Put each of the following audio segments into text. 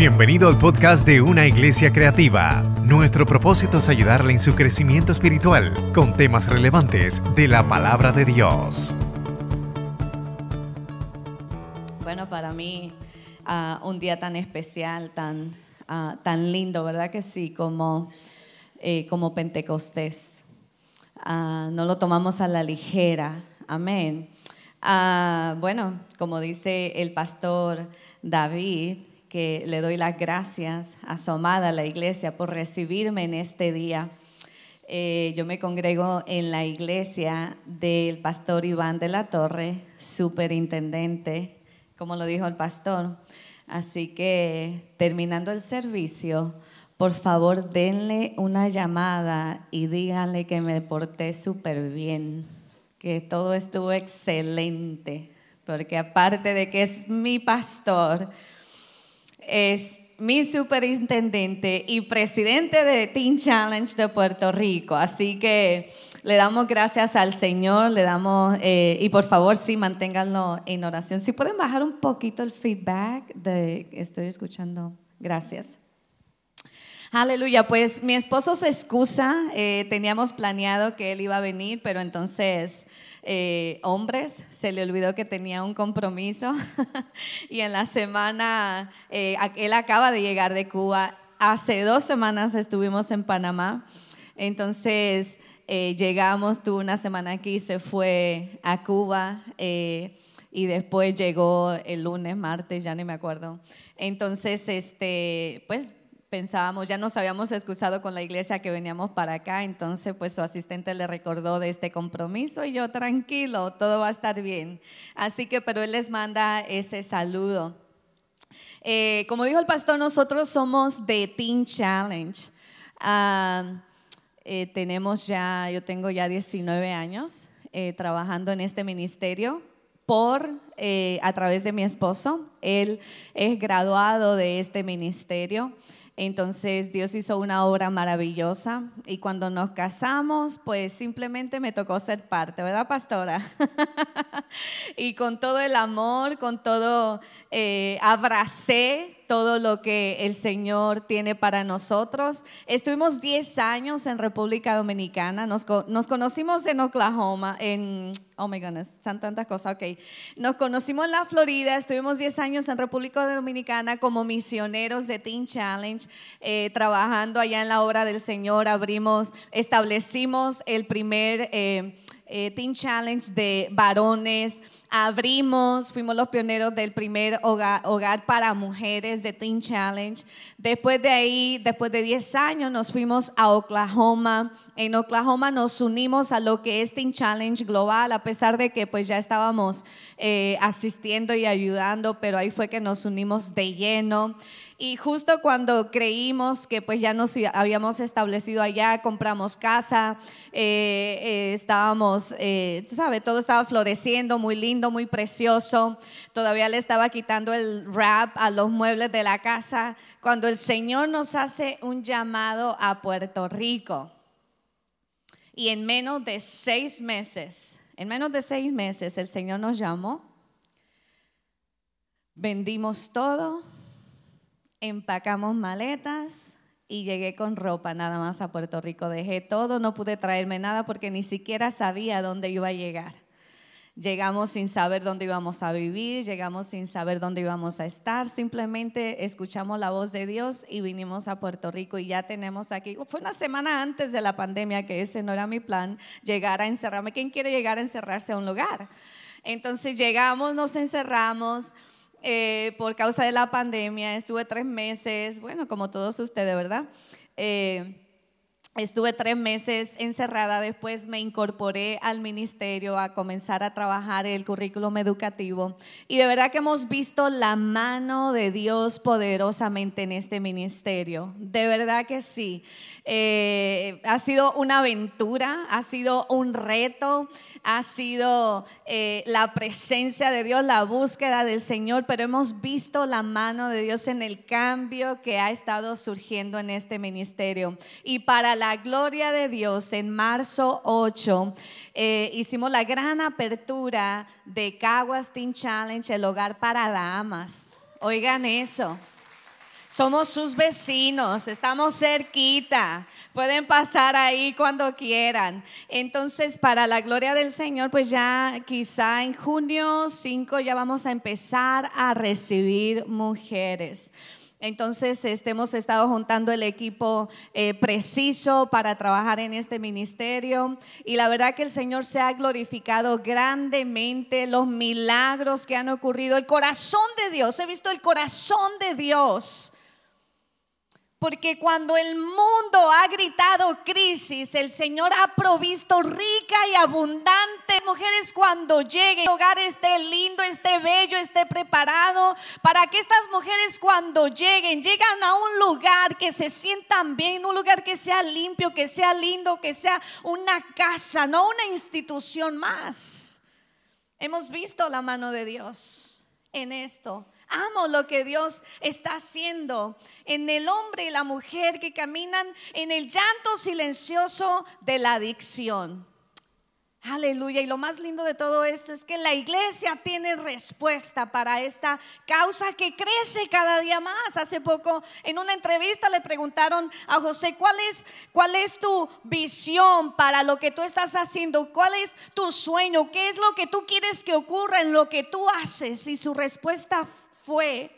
Bienvenido al podcast de Una Iglesia Creativa. Nuestro propósito es ayudarle en su crecimiento espiritual con temas relevantes de la palabra de Dios. Bueno, para mí ah, un día tan especial, tan, ah, tan lindo, ¿verdad que sí? Como, eh, como Pentecostés. Ah, no lo tomamos a la ligera. Amén. bueno, como dice el pastor David, que le doy las gracias a su amada la iglesia por recibirme en este día. Eh, yo me congrego en la iglesia del pastor Iván de la Torre, superintendente, como lo dijo el pastor. Así que terminando el servicio, por favor denle una llamada y díganle que me porté súper bien, que todo estuvo excelente, porque aparte de que es mi pastor, es mi superintendente y presidente de Teen Challenge de Puerto Rico. Así que le damos gracias al Señor, le damos, eh, y por favor, sí, manténganlo en oración. Si pueden bajar un poquito el feedback de estoy escuchando. Gracias. Aleluya, pues mi esposo se excusa, eh, teníamos planeado que él iba a venir, pero entonces eh, hombres, se le olvidó que tenía un compromiso. Y en la semana, eh, él acaba de llegar de Cuba, hace dos semanas estuvimos en Panamá, entonces eh, llegamos, tuvo una semana aquí, se fue a Cuba y después llegó el lunes, martes, ya ni me acuerdo. Entonces, este, pues pensábamos, ya nos habíamos excusado con la iglesia que veníamos para acá, entonces pues su asistente le recordó de este compromiso y yo tranquilo, todo va a estar bien. Así que, pero él les manda ese saludo. Eh, como dijo el pastor, nosotros somos de Teen Challenge. Ah, eh, tenemos ya, yo tengo ya 19 años eh, trabajando en este ministerio por a través de mi esposo. Él es graduado de este ministerio. Entonces Dios hizo una obra maravillosa y cuando nos casamos, pues simplemente me tocó ser parte, ¿verdad, pastora? y con todo el amor, con todo, eh, abracé todo lo que el Señor tiene para nosotros. Estuvimos 10 años en República Dominicana, nos, conocimos en Oklahoma, en, oh my goodness, son tantas cosas, ok. Nos conocimos en la Florida, estuvimos 10 años en República Dominicana como misioneros de Teen Challenge, eh, trabajando allá en la obra del Señor, abrimos, establecimos el primer... Eh, eh, Challenge de varones. Abrimos, fuimos los pioneros del primer hogar, hogar, para mujeres de Teen Challenge. Después de ahí, después de 10 años, nos fuimos a Oklahoma. En Oklahoma nos unimos a lo que es Teen Challenge Global, a pesar de que pues ya estábamos eh, asistiendo y ayudando, pero ahí fue que nos unimos de lleno. Y justo cuando creímos que pues ya nos habíamos establecido allá, compramos casa, eh, eh, estábamos, eh, tú sabes, todo estaba floreciendo, muy lindo, muy precioso. Todavía le estaba quitando el wrap a los muebles de la casa. Cuando el Señor nos hace un llamado a Puerto Rico. Y en menos de seis meses, en menos de seis meses el Señor nos llamó. Vendimos todo empacamos maletas y llegué con ropa nada más a Puerto Rico. Dejé todo, no pude traerme nada porque ni siquiera sabía dónde iba a llegar. Llegamos sin saber dónde íbamos a vivir, llegamos sin saber dónde íbamos a estar, simplemente escuchamos la voz de Dios y vinimos a Puerto Rico y ya tenemos aquí, fue una semana antes de la pandemia que ese no era mi plan, llegar a encerrarme. ¿Quién quiere llegar a encerrarse a un lugar? Entonces llegamos, nos encerramos, eh, por causa de la pandemia. Estuve tres meses, bueno, como todos ustedes, ¿verdad? Eh, estuve tres meses encerrada, después me incorporé al ministerio a comenzar a trabajar el currículum educativo y de verdad que hemos visto la mano de Dios poderosamente en este ministerio, de verdad que sí. Eh, ha sido una aventura, ha sido un reto, ha sido eh, la presencia de Dios, la búsqueda del Señor, pero hemos visto la mano de Dios en el cambio que ha estado surgiendo en este ministerio. Y para la gloria de Dios, en marzo 8 eh, hicimos la gran apertura de Caguas Teen Challenge, el hogar para damas. Oigan eso. Somos sus vecinos, estamos cerquita, pueden pasar ahí cuando quieran. Entonces, para la gloria del Señor, pues ya quizá en junio 5 ya vamos a empezar a recibir mujeres. Entonces, este, hemos estado juntando el equipo eh, preciso para trabajar en este ministerio y la verdad que el Señor se ha glorificado grandemente, los milagros que han ocurrido, el corazón de Dios, he visto el corazón de Dios porque cuando el mundo ha gritado crisis, el Señor ha provisto rica y abundante mujeres cuando lleguen. El hogar esté lindo, esté bello, esté preparado. Para que estas mujeres cuando lleguen, llegan a un lugar que se sientan bien, un lugar que sea limpio, que sea lindo, que sea una casa, no una institución más. Hemos visto la mano de Dios en esto. Amo lo que Dios está haciendo en el hombre y la mujer que caminan en el llanto silencioso de la adicción. Aleluya. Y lo más lindo de todo esto es que la iglesia tiene respuesta para esta causa que crece cada día más. Hace poco en una entrevista le preguntaron a José, ¿cuál es, cuál es tu visión para lo que tú estás haciendo? ¿Cuál es tu sueño? ¿Qué es lo que tú quieres que ocurra en lo que tú haces? Y su respuesta fue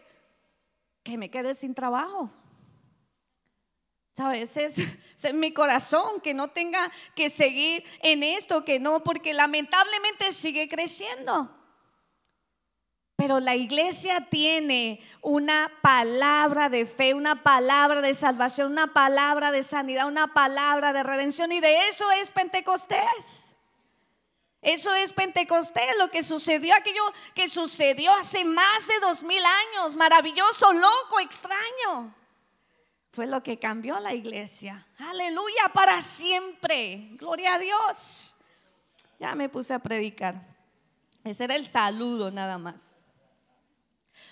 que me quedé sin trabajo. ¿Sabes? Es, es, mi corazón que no tenga que seguir en esto, que no, porque lamentablemente sigue creciendo. Pero la iglesia tiene una palabra de fe, una palabra de salvación, una palabra de sanidad, una palabra de redención y de eso es Pentecostés. Eso es Pentecostés, lo que sucedió, aquello que sucedió hace más de dos mil años, maravilloso, loco, extraño. Fue lo que cambió la iglesia. Aleluya, para siempre. Gloria a Dios. Ya me puse a predicar. Ese era el saludo nada más.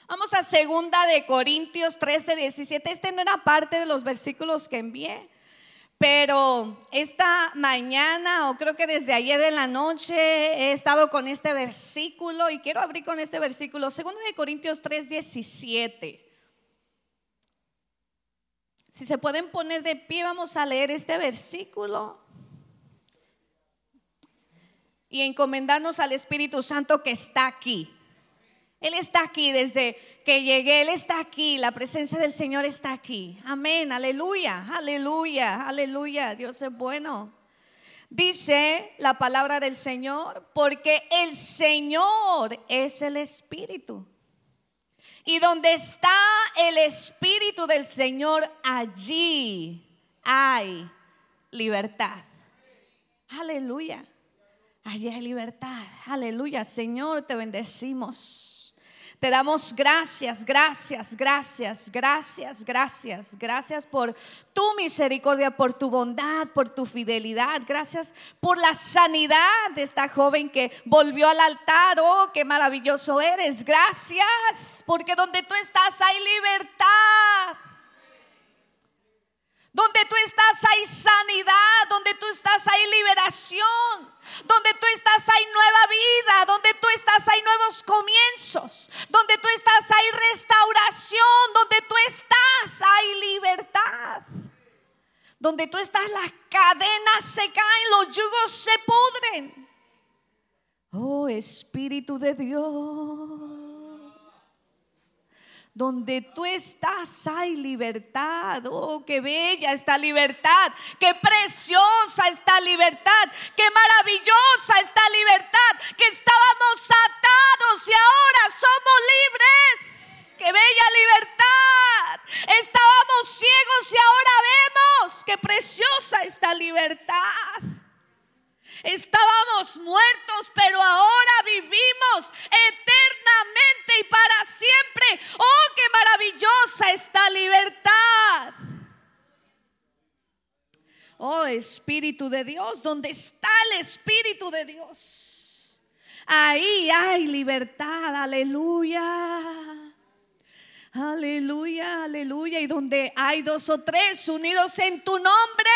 Vamos a segunda de Corintios 13, 17. Este no era parte de los versículos que envié. Pero esta mañana, o creo que desde ayer en la noche, he estado con este versículo y quiero abrir con este versículo, 2 de Corintios 3, 17. Si se pueden poner de pie, vamos a leer este versículo y encomendarnos al Espíritu Santo que está aquí. Él está aquí desde que llegué, Él está aquí, la presencia del Señor está aquí. Amén, aleluya, aleluya, aleluya, Dios es bueno. Dice la palabra del Señor, porque el Señor es el Espíritu. Y donde está el Espíritu del Señor, allí hay libertad. Aleluya. Allí hay libertad. Aleluya. Señor, te bendecimos. Te damos gracias, gracias, gracias, gracias, gracias, gracias por tu misericordia, por tu bondad, por tu fidelidad. Gracias por la sanidad de esta joven que volvió al altar. Oh, qué maravilloso eres. Gracias, porque donde tú estás hay libertad. Donde tú estás hay sanidad, donde tú estás hay liberación. Donde tú estás hay nueva vida, donde tú estás hay nuevos comienzos, donde tú estás hay restauración, donde tú estás hay libertad. Donde tú estás las cadenas se caen, los yugos se pudren. Oh Espíritu de Dios. Donde tú estás hay libertad. Oh, qué bella esta libertad. Qué preciosa esta libertad. Qué maravillosa esta libertad. Que estábamos atados y ahora somos libres. Qué bella libertad. Estábamos ciegos y ahora vemos. Qué preciosa esta libertad. Estábamos muertos, pero ahora vivimos eternamente y para siempre. Oh, qué maravillosa esta libertad. Oh Espíritu de Dios, ¿dónde está el Espíritu de Dios? Ahí hay libertad, aleluya. Aleluya, aleluya. Y donde hay dos o tres unidos en tu nombre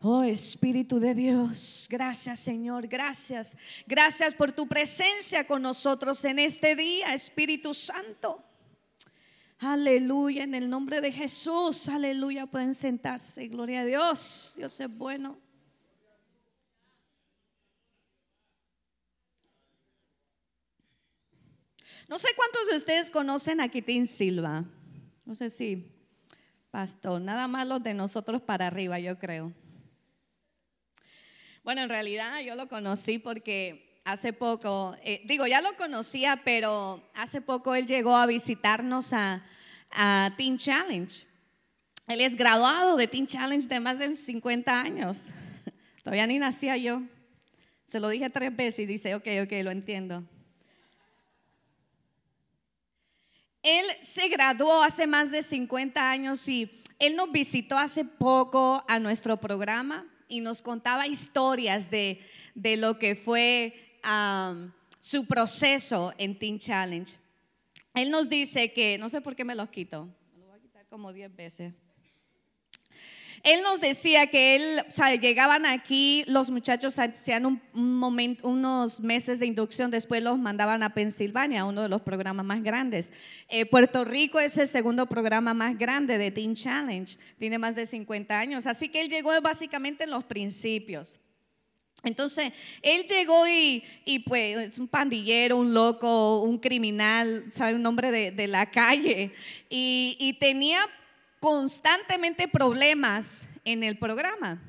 Oh Espíritu de Dios, gracias Señor, gracias. Gracias por tu presencia con nosotros en este día, Espíritu Santo. Aleluya, en el nombre de Jesús. Aleluya, pueden sentarse. Gloria a Dios. Dios es bueno. No sé cuántos de ustedes conocen a Quitín Silva. No sé si, pastor, nada más los de nosotros para arriba, yo creo. Bueno, en realidad yo lo conocí porque hace poco, eh, digo, ya lo conocía, pero hace poco él llegó a visitarnos a, a Teen Challenge. Él es graduado de Teen Challenge de más de 50 años. Todavía ni nacía yo. Se lo dije tres veces y dice, ok, ok, lo entiendo. Él se graduó hace más de 50 años y él nos visitó hace poco a nuestro programa y nos contaba historias de, lo que fue su proceso en Teen Challenge. Él nos dice que, no sé por qué me los quito, me lo voy a quitar como 10 veces. Él nos decía que él, o sea, llegaban aquí, los muchachos hacían unos meses de inducción, después los mandaban a Pensilvania, uno de los programas más grandes. Eh, Puerto Rico es el segundo programa más grande de Teen Challenge, tiene más de 50 años, así que él llegó básicamente en los principios. Entonces, él llegó y, y, pues es un pandillero, un loco, un criminal, sabe un nombre de, la calle, y tenía constantemente problemas en el programa.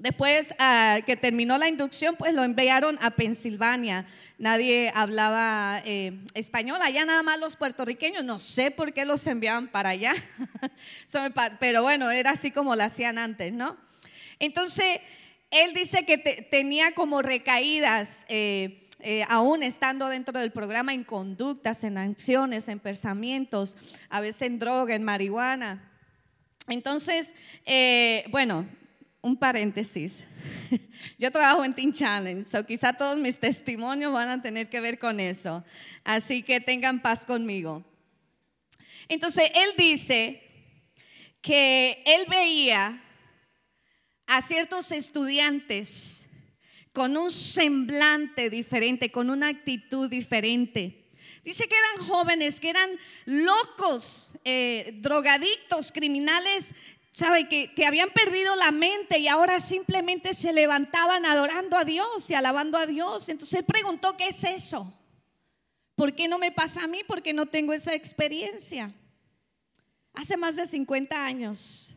Después ah, que terminó la inducción, pues lo enviaron a Pensilvania. Nadie hablaba eh, español, allá nada más los puertorriqueños. No sé por qué los enviaban para allá, pero bueno, era así como lo hacían antes, ¿no? Entonces, él dice que tenía como recaídas. Eh, eh, aún estando dentro del programa en conductas, en acciones, en pensamientos, a veces en droga, en marihuana. Entonces, eh, bueno, un paréntesis. Yo trabajo en Teen Challenge, so quizá todos mis testimonios van a tener que ver con eso. Así que tengan paz conmigo. Entonces, él dice que él veía a ciertos estudiantes con un semblante diferente, con una actitud diferente. Dice que eran jóvenes, que eran locos, eh, drogadictos, criminales, ¿sabe? Que, que habían perdido la mente y ahora simplemente se levantaban adorando a Dios y alabando a Dios. Entonces él preguntó, ¿qué es eso? ¿Por qué no me pasa a mí? Porque no tengo esa experiencia. Hace más de 50 años.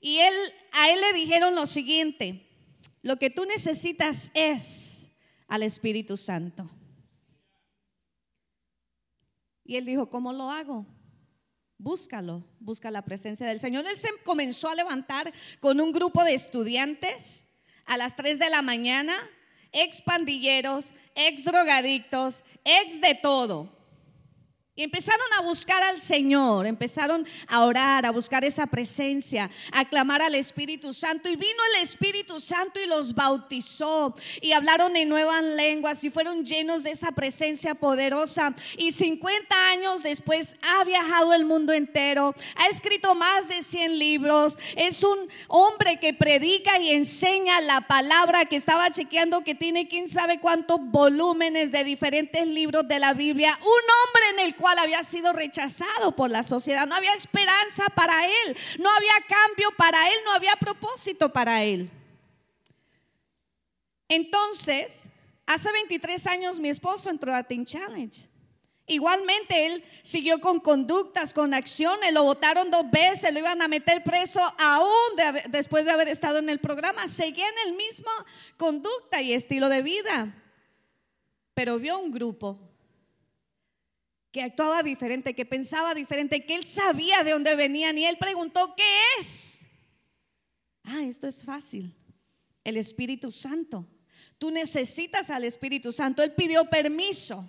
Y él, a él le dijeron lo siguiente, lo que tú necesitas es al Espíritu Santo. Y él dijo, ¿cómo lo hago? Búscalo, busca la presencia del Señor. Él se comenzó a levantar con un grupo de estudiantes a las 3 de la mañana, ex pandilleros, ex drogadictos, ex de todo. Y empezaron a buscar al Señor, empezaron a orar, a buscar esa presencia, a clamar al Espíritu Santo. Y vino el Espíritu Santo y los bautizó. Y hablaron en nuevas lenguas y fueron llenos de esa presencia poderosa. Y 50 años después ha viajado el mundo entero, ha escrito más de 100 libros. Es un hombre que predica y enseña la palabra que estaba chequeando que tiene quién sabe cuántos volúmenes de diferentes libros de la Biblia. Un hombre en el cual había sido rechazado por la sociedad. No había esperanza para él, no había cambio para él, no había propósito para él. Entonces, hace 23 años mi esposo entró a Teen Challenge. Igualmente él siguió con conductas, con acciones, lo votaron dos veces, lo iban a meter preso aún después de haber estado en el programa. Seguía en el mismo conducta y estilo de vida. Pero vio un grupo que actuaba diferente, que pensaba diferente, que él sabía de dónde venían y él preguntó, ¿qué es? Ah, esto es fácil. El Espíritu Santo. Tú necesitas al Espíritu Santo. Él pidió permiso.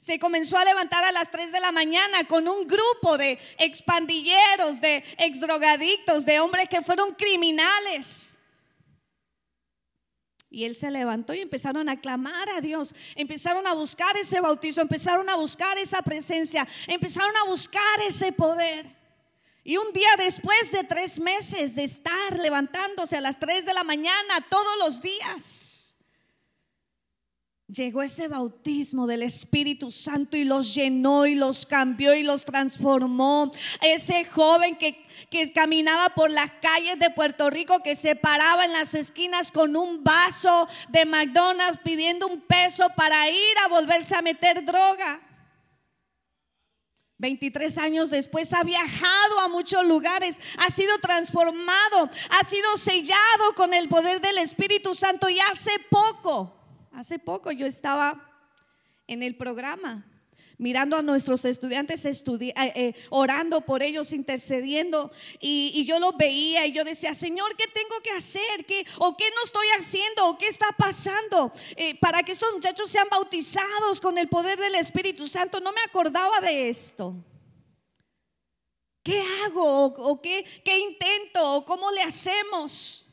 Se comenzó a levantar a las 3 de la mañana con un grupo de expandilleros, de exdrogadictos, de hombres que fueron criminales. Y él se levantó y empezaron a clamar a Dios, empezaron a buscar ese bautizo, empezaron a buscar esa presencia, empezaron a buscar ese poder. Y un día después de tres meses de estar levantándose a las tres de la mañana todos los días, llegó ese bautismo del Espíritu Santo y los llenó y los cambió y los transformó. Ese joven que, que, caminaba por las calles de Puerto Rico, que se paraba en las esquinas con un vaso de McDonald's pidiendo un peso para ir a volverse a meter droga. 23 años después ha viajado a muchos lugares, ha sido transformado, ha sido sellado con el poder del Espíritu Santo y hace poco Hace poco yo estaba en el programa mirando a nuestros estudiantes eh, eh, orando por ellos, intercediendo, y, yo los veía y yo decía, Señor, ¿qué tengo que hacer? ¿Qué, ¿O qué no estoy haciendo? ¿O qué está pasando? Eh, para que estos muchachos sean bautizados con el poder del Espíritu Santo. No me acordaba de esto. ¿Qué hago? ¿O, qué, qué intento? ¿O cómo le hacemos?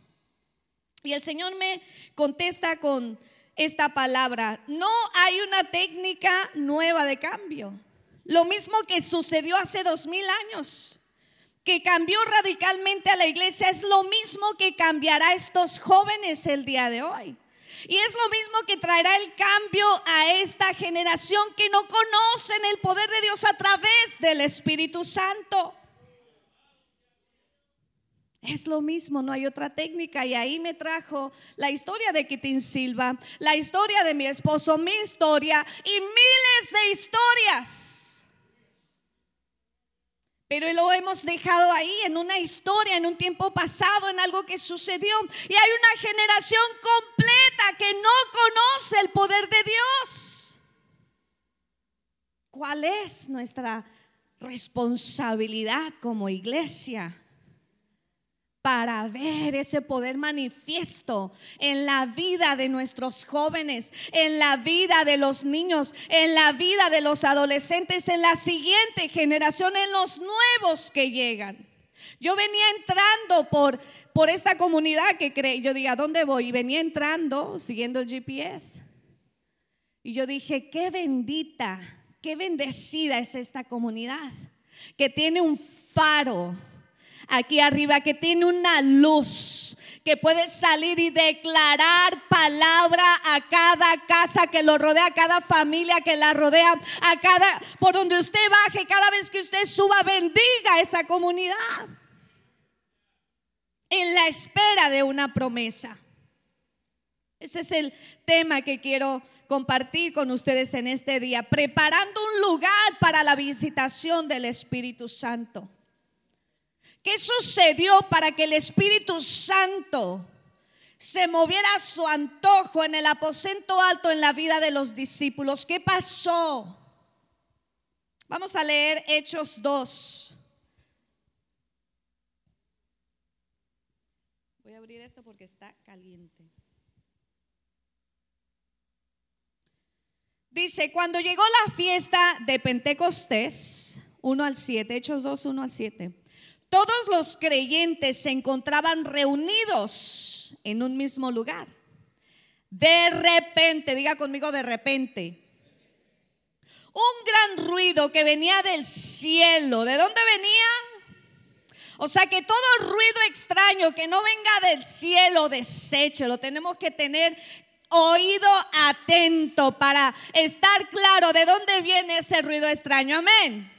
Y el Señor me contesta con esta palabra. No hay una técnica nueva de cambio. Lo mismo que sucedió hace dos mil años, que cambió radicalmente a la iglesia, es lo mismo que cambiará a estos jóvenes el día de hoy. Y es lo mismo que traerá el cambio a esta generación que no conocen el poder de Dios a través del Espíritu Santo. Es lo mismo, no hay otra técnica. Y ahí me trajo la historia de Kitin Silva, la historia de mi esposo, mi historia y miles de historias. Pero lo hemos dejado ahí en una historia, en un tiempo pasado, en algo que sucedió. Y hay una generación completa que no conoce el poder de Dios. ¿Cuál es nuestra responsabilidad como iglesia? Para ver ese poder manifiesto en la vida de nuestros jóvenes, en la vida de los niños, en la vida de los adolescentes, en la siguiente generación, en los nuevos que llegan. Yo venía entrando por, por esta comunidad que cree, yo dije, ¿a dónde voy? Y venía entrando siguiendo el GPS. Y yo dije, qué bendita, qué bendecida es esta comunidad, que tiene un faro aquí arriba que tiene una luz que puede salir y declarar palabra a cada casa que lo rodea, a cada familia que la rodea, a cada, por donde usted baje, cada vez que usted suba, bendiga esa comunidad. En la espera de una promesa. Ese es el tema que quiero compartir con ustedes en este día, preparando un lugar para la visitación del Espíritu Santo. ¿Qué sucedió para que el Espíritu Santo se moviera a su antojo en el aposento alto en la vida de los discípulos? ¿Qué pasó? Vamos a leer Hechos 2. Voy a abrir esto porque está caliente. Dice, cuando llegó la fiesta de Pentecostés, 1 al 7, Hechos 2, 1 al 7. Todos los creyentes se encontraban reunidos en un mismo lugar. De repente, diga conmigo de repente, un gran ruido que venía del cielo. ¿De dónde venía? O sea que todo ruido extraño que no venga del cielo, lo Tenemos que tener oído atento para estar claro de dónde viene ese ruido extraño. Amén.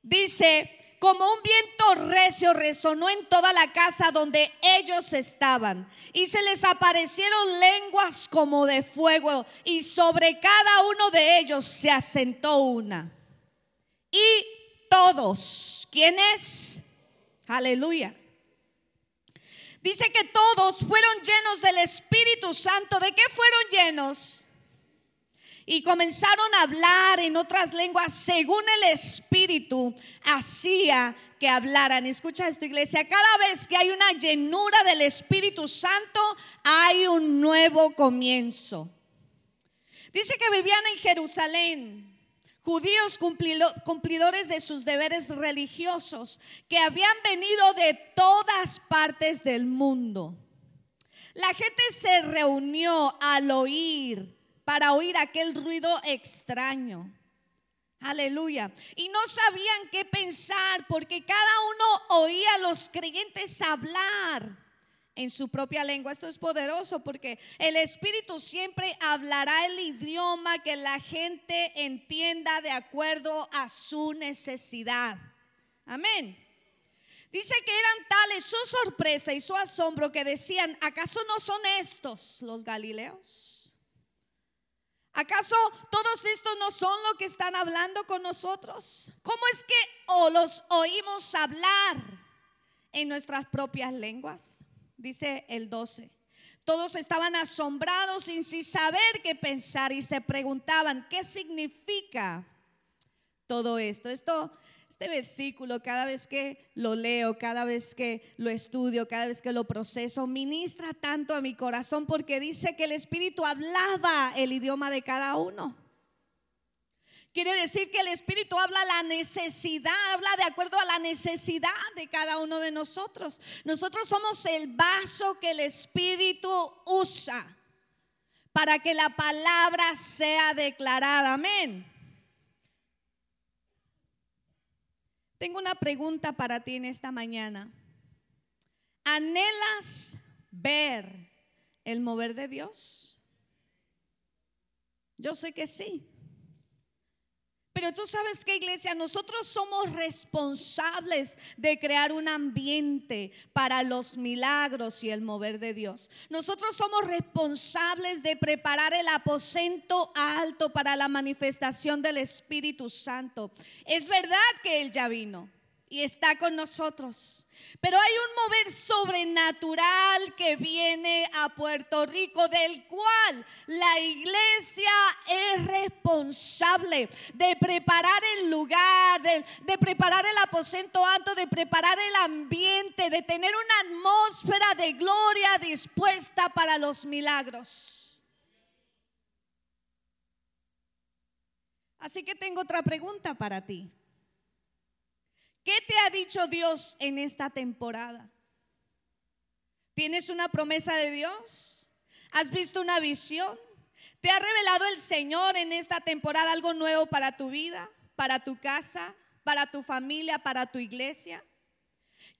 Dice, como un viento recio resonó en toda la casa donde ellos estaban. Y se les aparecieron lenguas como de fuego. Y sobre cada uno de ellos se asentó una. Y todos, ¿quiénes? Aleluya. Dice que todos fueron llenos del Espíritu Santo. ¿De qué fueron llenos? Y comenzaron a hablar en otras lenguas según el Espíritu hacía que hablaran. Escucha esto, iglesia. Cada vez que hay una llenura del Espíritu Santo, hay un nuevo comienzo. Dice que vivían en Jerusalén judíos cumplidores de sus deberes religiosos, que habían venido de todas partes del mundo. La gente se reunió al oír para oír aquel ruido extraño. Aleluya. Y no sabían qué pensar porque cada uno oía a los creyentes hablar en su propia lengua. Esto es poderoso porque el Espíritu siempre hablará el idioma que la gente entienda de acuerdo a su necesidad. Amén. Dice que eran tales su sorpresa y su asombro que decían, ¿acaso no son estos los Galileos? ¿Acaso todos estos no son lo que están hablando con nosotros? ¿Cómo es que o los oímos hablar en nuestras propias lenguas? Dice el 12. Todos estaban asombrados sin, sin saber qué pensar y se preguntaban, ¿qué significa todo esto? Esto este versículo, cada vez que lo leo, cada vez que lo estudio, cada vez que lo proceso, ministra tanto a mi corazón porque dice que el Espíritu hablaba el idioma de cada uno. Quiere decir que el Espíritu habla la necesidad, habla de acuerdo a la necesidad de cada uno de nosotros. Nosotros somos el vaso que el Espíritu usa para que la palabra sea declarada. Amén. Tengo una pregunta para ti en esta mañana. ¿Anhelas ver el mover de Dios? Yo sé que sí. Pero tú sabes que iglesia, nosotros somos responsables de crear un ambiente para los milagros y el mover de Dios. Nosotros somos responsables de preparar el aposento alto para la manifestación del Espíritu Santo. Es verdad que Él ya vino y está con nosotros. Pero hay un mover sobrenatural que viene a Puerto Rico, del cual la iglesia es responsable de preparar el lugar, de, preparar el aposento alto, de preparar el ambiente, de tener una atmósfera de gloria dispuesta para los milagros. Así que tengo otra pregunta para ti. ¿Qué te ha dicho Dios en esta temporada? ¿Tienes una promesa de Dios? ¿Has visto una visión? ¿Te ha revelado el Señor en esta temporada algo nuevo para tu vida, para tu casa, para tu familia, para tu iglesia?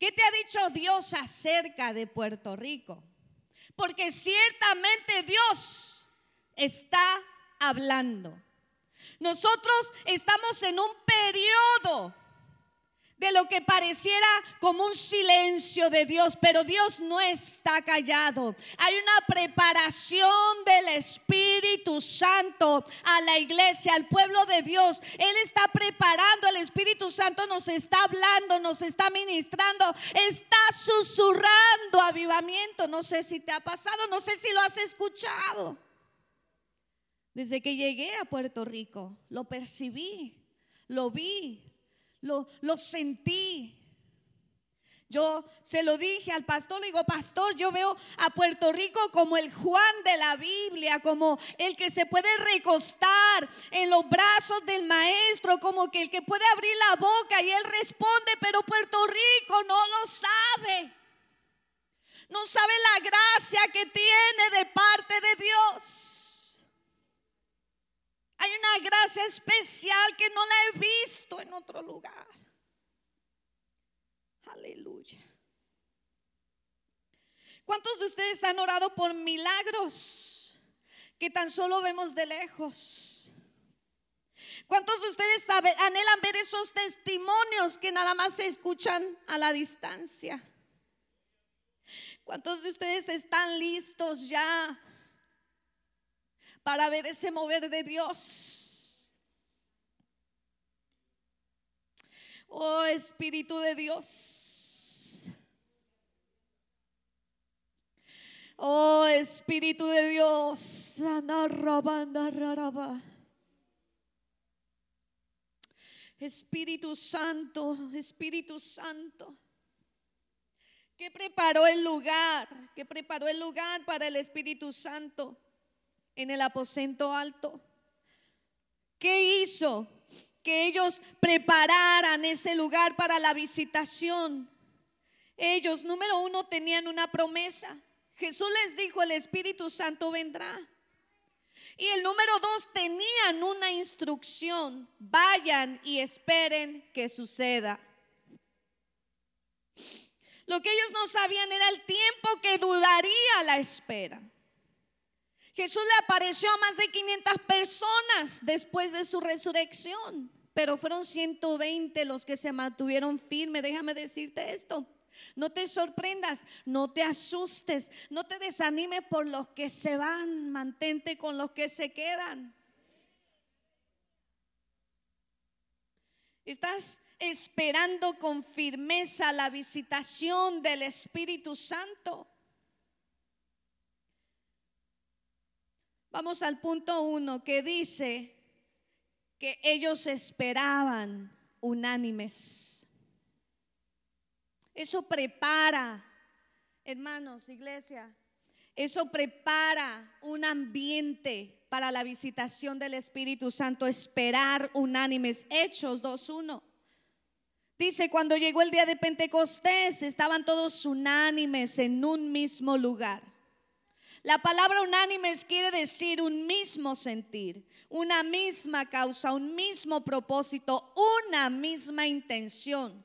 ¿Qué te ha dicho Dios acerca de Puerto Rico? Porque ciertamente Dios está hablando. Nosotros estamos en un periodo de lo que pareciera como un silencio de Dios, pero Dios no está callado. Hay una preparación del Espíritu Santo a la iglesia, al pueblo de Dios. Él está preparando, el Espíritu Santo nos está hablando, nos está ministrando, está susurrando avivamiento. No sé si te ha pasado, no sé si lo has escuchado. Desde que llegué a Puerto Rico, lo percibí, lo vi, lo, sentí. Yo se lo dije al pastor, le digo, pastor, yo veo a Puerto Rico como el Juan de la Biblia, como el que se puede recostar en los brazos del maestro, como que el que puede abrir la boca y él responde, pero Puerto Rico no lo sabe. No sabe la gracia que tiene de parte de Dios. Hay una gracia especial que no la he visto en otro lugar. Aleluya. ¿Cuántos de ustedes han orado por milagros que tan solo vemos de lejos? ¿Cuántos de ustedes anhelan ver esos testimonios que nada más se escuchan a la distancia? ¿Cuántos de ustedes están listos ya para ver ese mover de Dios. Oh Espíritu de Dios. Oh Espíritu de Dios. Espíritu Santo, Espíritu Santo, que preparó el lugar, que preparó el lugar para el Espíritu Santo en el aposento alto? ¿Qué hizo? Que ellos prepararan ese lugar para la visitación. Ellos, número uno, tenían una promesa. Jesús les dijo, el Espíritu Santo vendrá. Y el número dos, tenían una instrucción. Vayan y esperen que suceda. Lo que ellos no sabían era el tiempo que duraría la espera. Jesús le apareció a más de 500 personas después de su resurrección, pero fueron 120 los que se mantuvieron firmes. Déjame decirte esto. No te sorprendas, no te asustes, no te desanimes por los que se van, mantente con los que se quedan. Estás esperando con firmeza la visitación del Espíritu Santo. Vamos al punto uno que dice que ellos esperaban unánimes. Eso prepara, hermanos, iglesia, eso prepara un ambiente para la visitación del Espíritu Santo, esperar unánimes. Hechos 2.1. Dice, cuando llegó el día de Pentecostés, estaban todos unánimes en un mismo lugar. La palabra unánimes quiere decir un mismo sentir, una misma causa, un mismo propósito, una misma intención.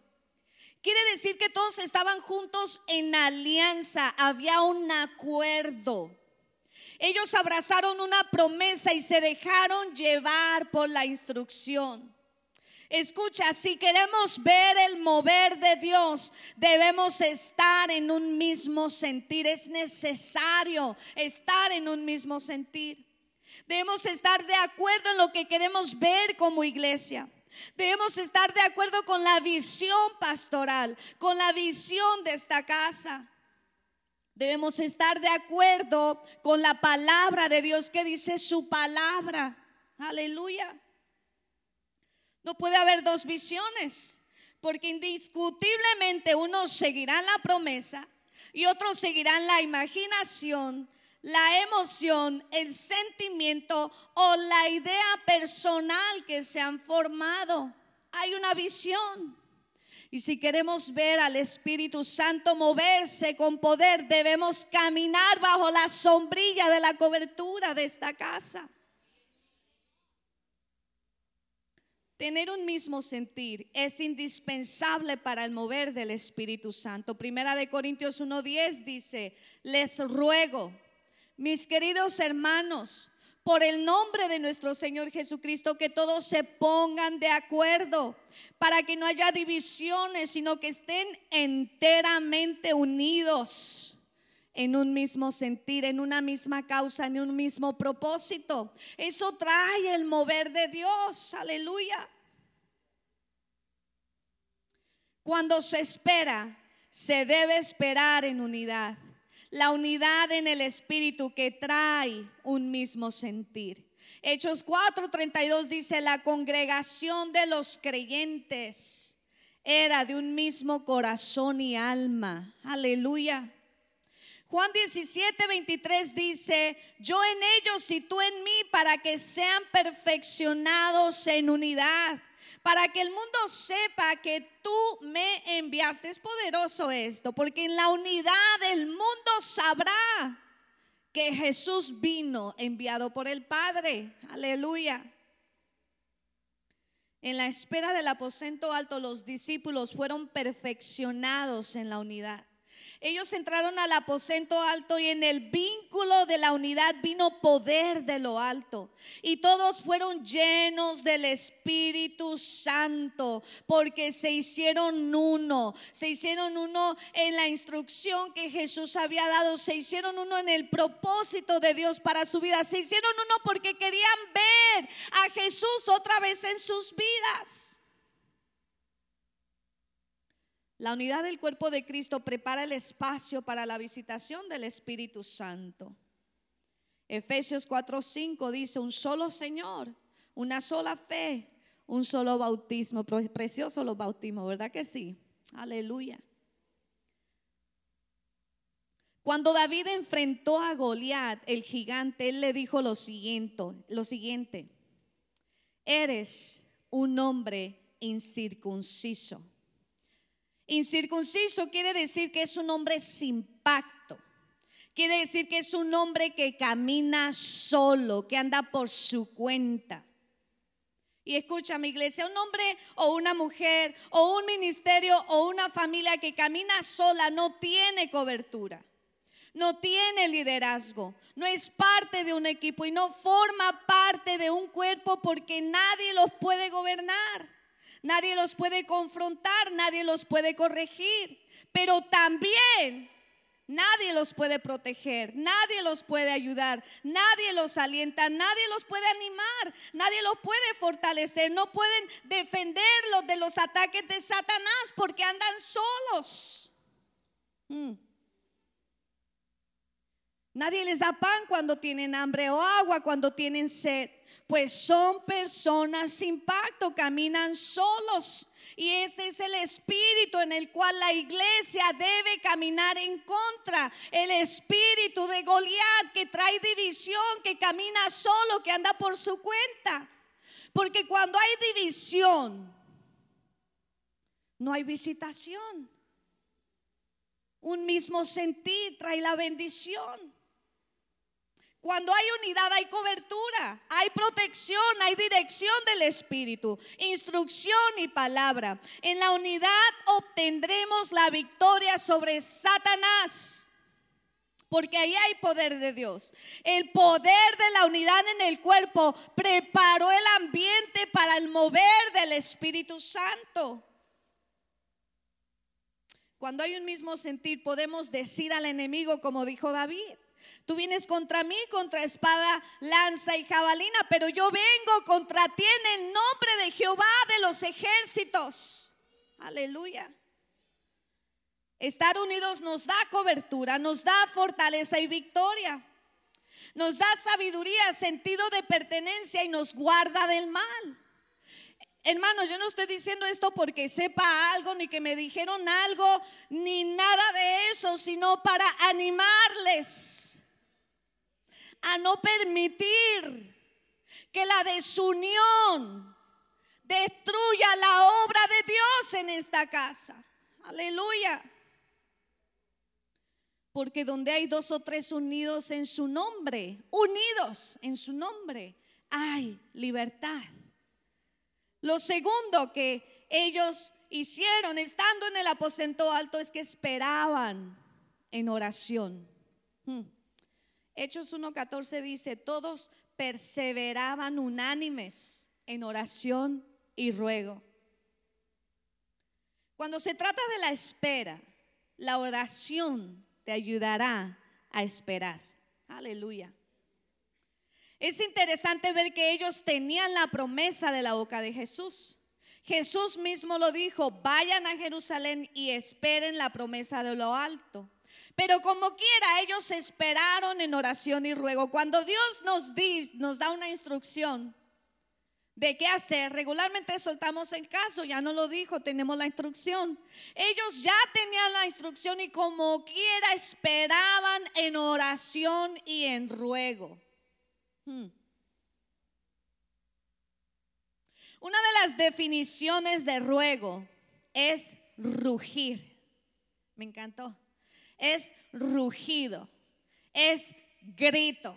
Quiere decir que todos estaban juntos en alianza, había un acuerdo. Ellos abrazaron una promesa y se dejaron llevar por la instrucción. Escucha, si queremos ver el mover de Dios, debemos estar en un mismo sentir. Es necesario estar en un mismo sentir. Debemos estar de acuerdo en lo que queremos ver como iglesia. Debemos estar de acuerdo con la visión pastoral, con la visión de esta casa. Debemos estar de acuerdo con la palabra de Dios que dice su palabra. Aleluya. No puede haber dos visiones, porque indiscutiblemente unos seguirán la promesa y otros seguirán la imaginación, la emoción, el sentimiento o la idea personal que se han formado. Hay una visión. Y si queremos ver al Espíritu Santo moverse con poder, debemos caminar bajo la sombrilla de la cobertura de esta casa. Tener un mismo sentir es indispensable para el mover del Espíritu Santo. Primera de Corintios 1:10 dice, les ruego, mis queridos hermanos, por el nombre de nuestro Señor Jesucristo, que todos se pongan de acuerdo para que no haya divisiones, sino que estén enteramente unidos en un mismo sentir, en una misma causa, en un mismo propósito. Eso trae el mover de Dios. Aleluya. Cuando se espera, se debe esperar en unidad. La unidad en el espíritu que trae un mismo sentir. Hechos 4:32 dice, la congregación de los creyentes era de un mismo corazón y alma. Aleluya. Juan 17, 23 dice, yo en ellos y tú en mí para que sean perfeccionados en unidad para que el mundo sepa que tú me enviaste. Es poderoso esto, porque en la unidad el mundo sabrá que Jesús vino enviado por el Padre. Aleluya. En la espera del aposento alto, los discípulos fueron perfeccionados en la unidad. Ellos entraron al aposento alto y en el vínculo de la unidad vino poder de lo alto. Y todos fueron llenos del Espíritu Santo porque se hicieron uno. Se hicieron uno en la instrucción que Jesús había dado. Se hicieron uno en el propósito de Dios para su vida. Se hicieron uno porque querían ver a Jesús otra vez en sus vidas. La unidad del cuerpo de Cristo prepara el espacio para la visitación del Espíritu Santo. Efesios 4:5 dice, un solo Señor, una sola fe, un solo bautismo. Precioso los bautismos, ¿verdad que sí? Aleluya. Cuando David enfrentó a Goliat, el gigante, él le dijo lo siguiente, lo siguiente: Eres un hombre incircunciso. Incircunciso quiere decir que es un hombre sin pacto. Quiere decir que es un hombre que camina solo, que anda por su cuenta. Y escucha mi iglesia, un hombre o una mujer o un ministerio o una familia que camina sola no tiene cobertura, no tiene liderazgo, no es parte de un equipo y no forma parte de un cuerpo porque nadie los puede gobernar, nadie los puede confrontar, nadie los puede corregir. Pero también Nadie los puede proteger, nadie los puede ayudar, nadie los alienta, nadie los puede animar, nadie los puede fortalecer, no pueden defenderlos de los ataques de Satanás porque andan solos. Mm. Nadie les da pan cuando tienen hambre o agua cuando tienen sed, pues son personas sin pacto, caminan solos y ese es el espíritu en el cual la iglesia debe caminar en contra. El espíritu de Goliat que trae división, que camina solo, que anda por su cuenta. Porque cuando hay división, no hay visitación. Un mismo sentir trae la bendición. Cuando hay unidad hay cobertura, hay protección, hay dirección del Espíritu, instrucción y palabra. En la unidad obtendremos la victoria sobre Satanás. Porque ahí hay poder de Dios. El poder de la unidad en el cuerpo preparó el ambiente para el mover del Espíritu Santo. Cuando hay un mismo sentir, podemos decir al enemigo, como dijo David, Tú vienes contra mí, contra espada, lanza y jabalina, pero yo vengo contra ti en el nombre de Jehová de los ejércitos. Aleluya. Estar unidos nos da cobertura, nos da fortaleza y victoria. Nos da sabiduría, sentido de pertenencia y nos guarda del mal. Hermanos, yo no estoy diciendo esto porque sepa algo, ni que me dijeron algo, ni nada de eso, sino para animarles a no permitir que la desunión destruya la obra de Dios en esta casa. Aleluya. Porque donde hay dos o tres unidos en su nombre, unidos en su nombre, hay libertad. Lo segundo que ellos hicieron estando en el aposento alto es que esperaban en oración. Hmm. Hechos 1.14 dice, todos perseveraban unánimes en oración y ruego. Cuando se trata de la espera, la oración te ayudará a esperar. Aleluya. Es interesante ver que ellos tenían la promesa de la boca de Jesús. Jesús mismo lo dijo, vayan a Jerusalén y esperen la promesa de lo alto. Pero como quiera, ellos esperaron en oración y ruego. Cuando Dios nos, nos da una instrucción de qué hacer, regularmente soltamos el caso, ya no lo dijo, tenemos la instrucción. Ellos ya tenían la instrucción y como quiera esperaban en oración y en ruego. Hmm. Una de las definiciones de ruego es rugir. Me encantó es rugido, es grito.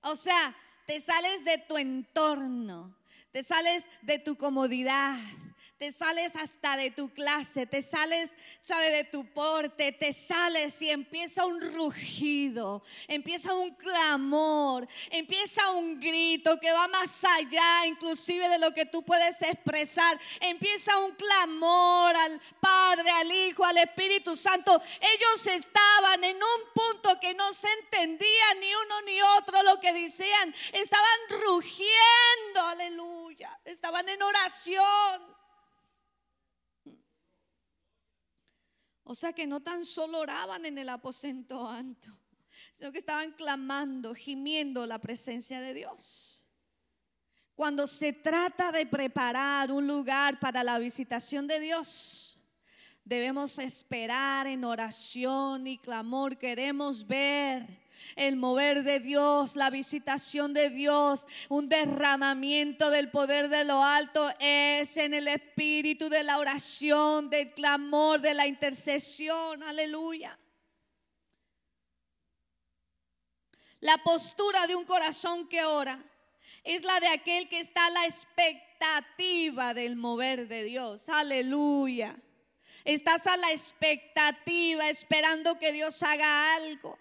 O sea, te sales de tu entorno, te sales de tu comodidad, te sales hasta de tu clase, te sales, sabe, de tu porte, te sales y empieza un rugido, empieza un clamor, empieza un grito que va más allá inclusive de lo que tú puedes expresar, empieza un clamor al Padre, al Hijo, al Espíritu Santo. Ellos estaban en un punto que no se entendía ni uno ni otro lo que decían, estaban rugiendo, aleluya, estaban en oración. O sea que no tan solo oraban en el aposento alto, sino que estaban clamando, gimiendo la presencia de Dios. Cuando se trata de preparar un lugar para la visitación de Dios, debemos esperar en oración y clamor. Queremos ver el mover de Dios, la visitación de Dios, un derramamiento del poder de lo alto es en el espíritu de la oración, del clamor, de la intercesión. Aleluya. La postura de un corazón que ora es la de aquel que está a la expectativa del mover de Dios. Aleluya. Estás a la expectativa esperando que Dios haga algo.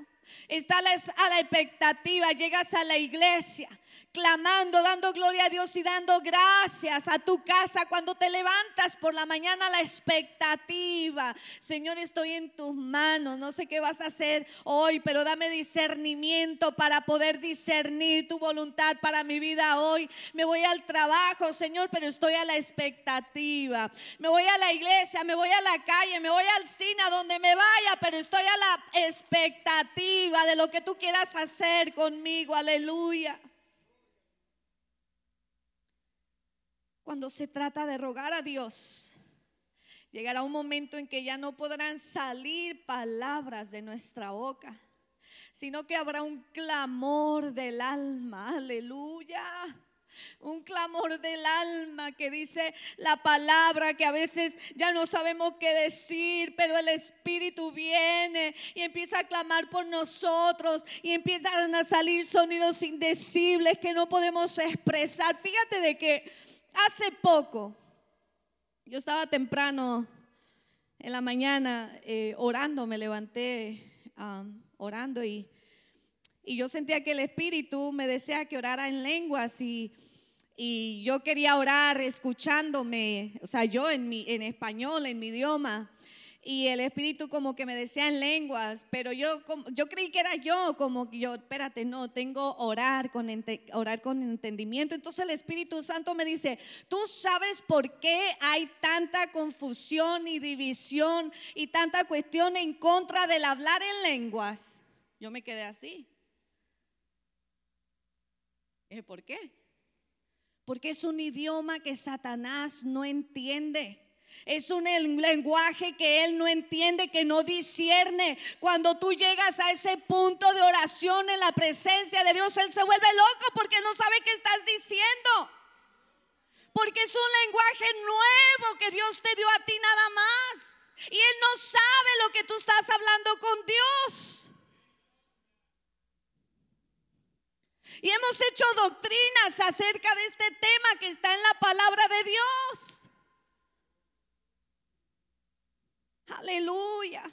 Estás a la expectativa, llegas a la iglesia clamando, dando gloria a Dios y dando gracias a tu casa cuando te levantas por la mañana la expectativa. Señor, estoy en tus manos, no sé qué vas a hacer hoy, pero dame discernimiento para poder discernir tu voluntad para mi vida hoy. Me voy al trabajo, Señor, pero estoy a la expectativa. Me voy a la iglesia, me voy a la calle, me voy al cine, a donde me vaya, pero estoy a la expectativa de lo que tú quieras hacer conmigo. Aleluya. Cuando se trata de rogar a Dios, llegará un momento en que ya no podrán salir palabras de nuestra boca, sino que habrá un clamor del alma, aleluya. Un clamor del alma que dice la palabra que a veces ya no sabemos qué decir, pero el Espíritu viene y empieza a clamar por nosotros y empiezan a salir sonidos indecibles que no podemos expresar. Fíjate de que hace poco, yo estaba temprano en la mañana eh, orando, me levanté orando y, y, yo sentía que el Espíritu me decía que orara en lenguas y, y yo quería orar escuchándome, o sea, yo en, mi, en español, en mi idioma y el espíritu como que me decía en lenguas, pero yo, yo creí que era yo, como yo, espérate, no, tengo orar con, orar con entendimiento. Entonces el Espíritu Santo me dice, tú sabes por qué hay tanta confusión y división y tanta cuestión en contra del hablar en lenguas. Yo me quedé así. ¿Por qué? Porque es un idioma que Satanás no entiende. Es un lenguaje que él no entiende, que no discierne. Cuando tú llegas a ese punto de oración en la presencia de Dios, él se vuelve loco porque no sabe qué estás diciendo. Porque es un lenguaje nuevo que Dios te dio a ti nada más. Y él no sabe lo que tú estás hablando con Dios. Y hemos hecho doctrinas acerca de este tema que está en la palabra de Dios. Aleluya.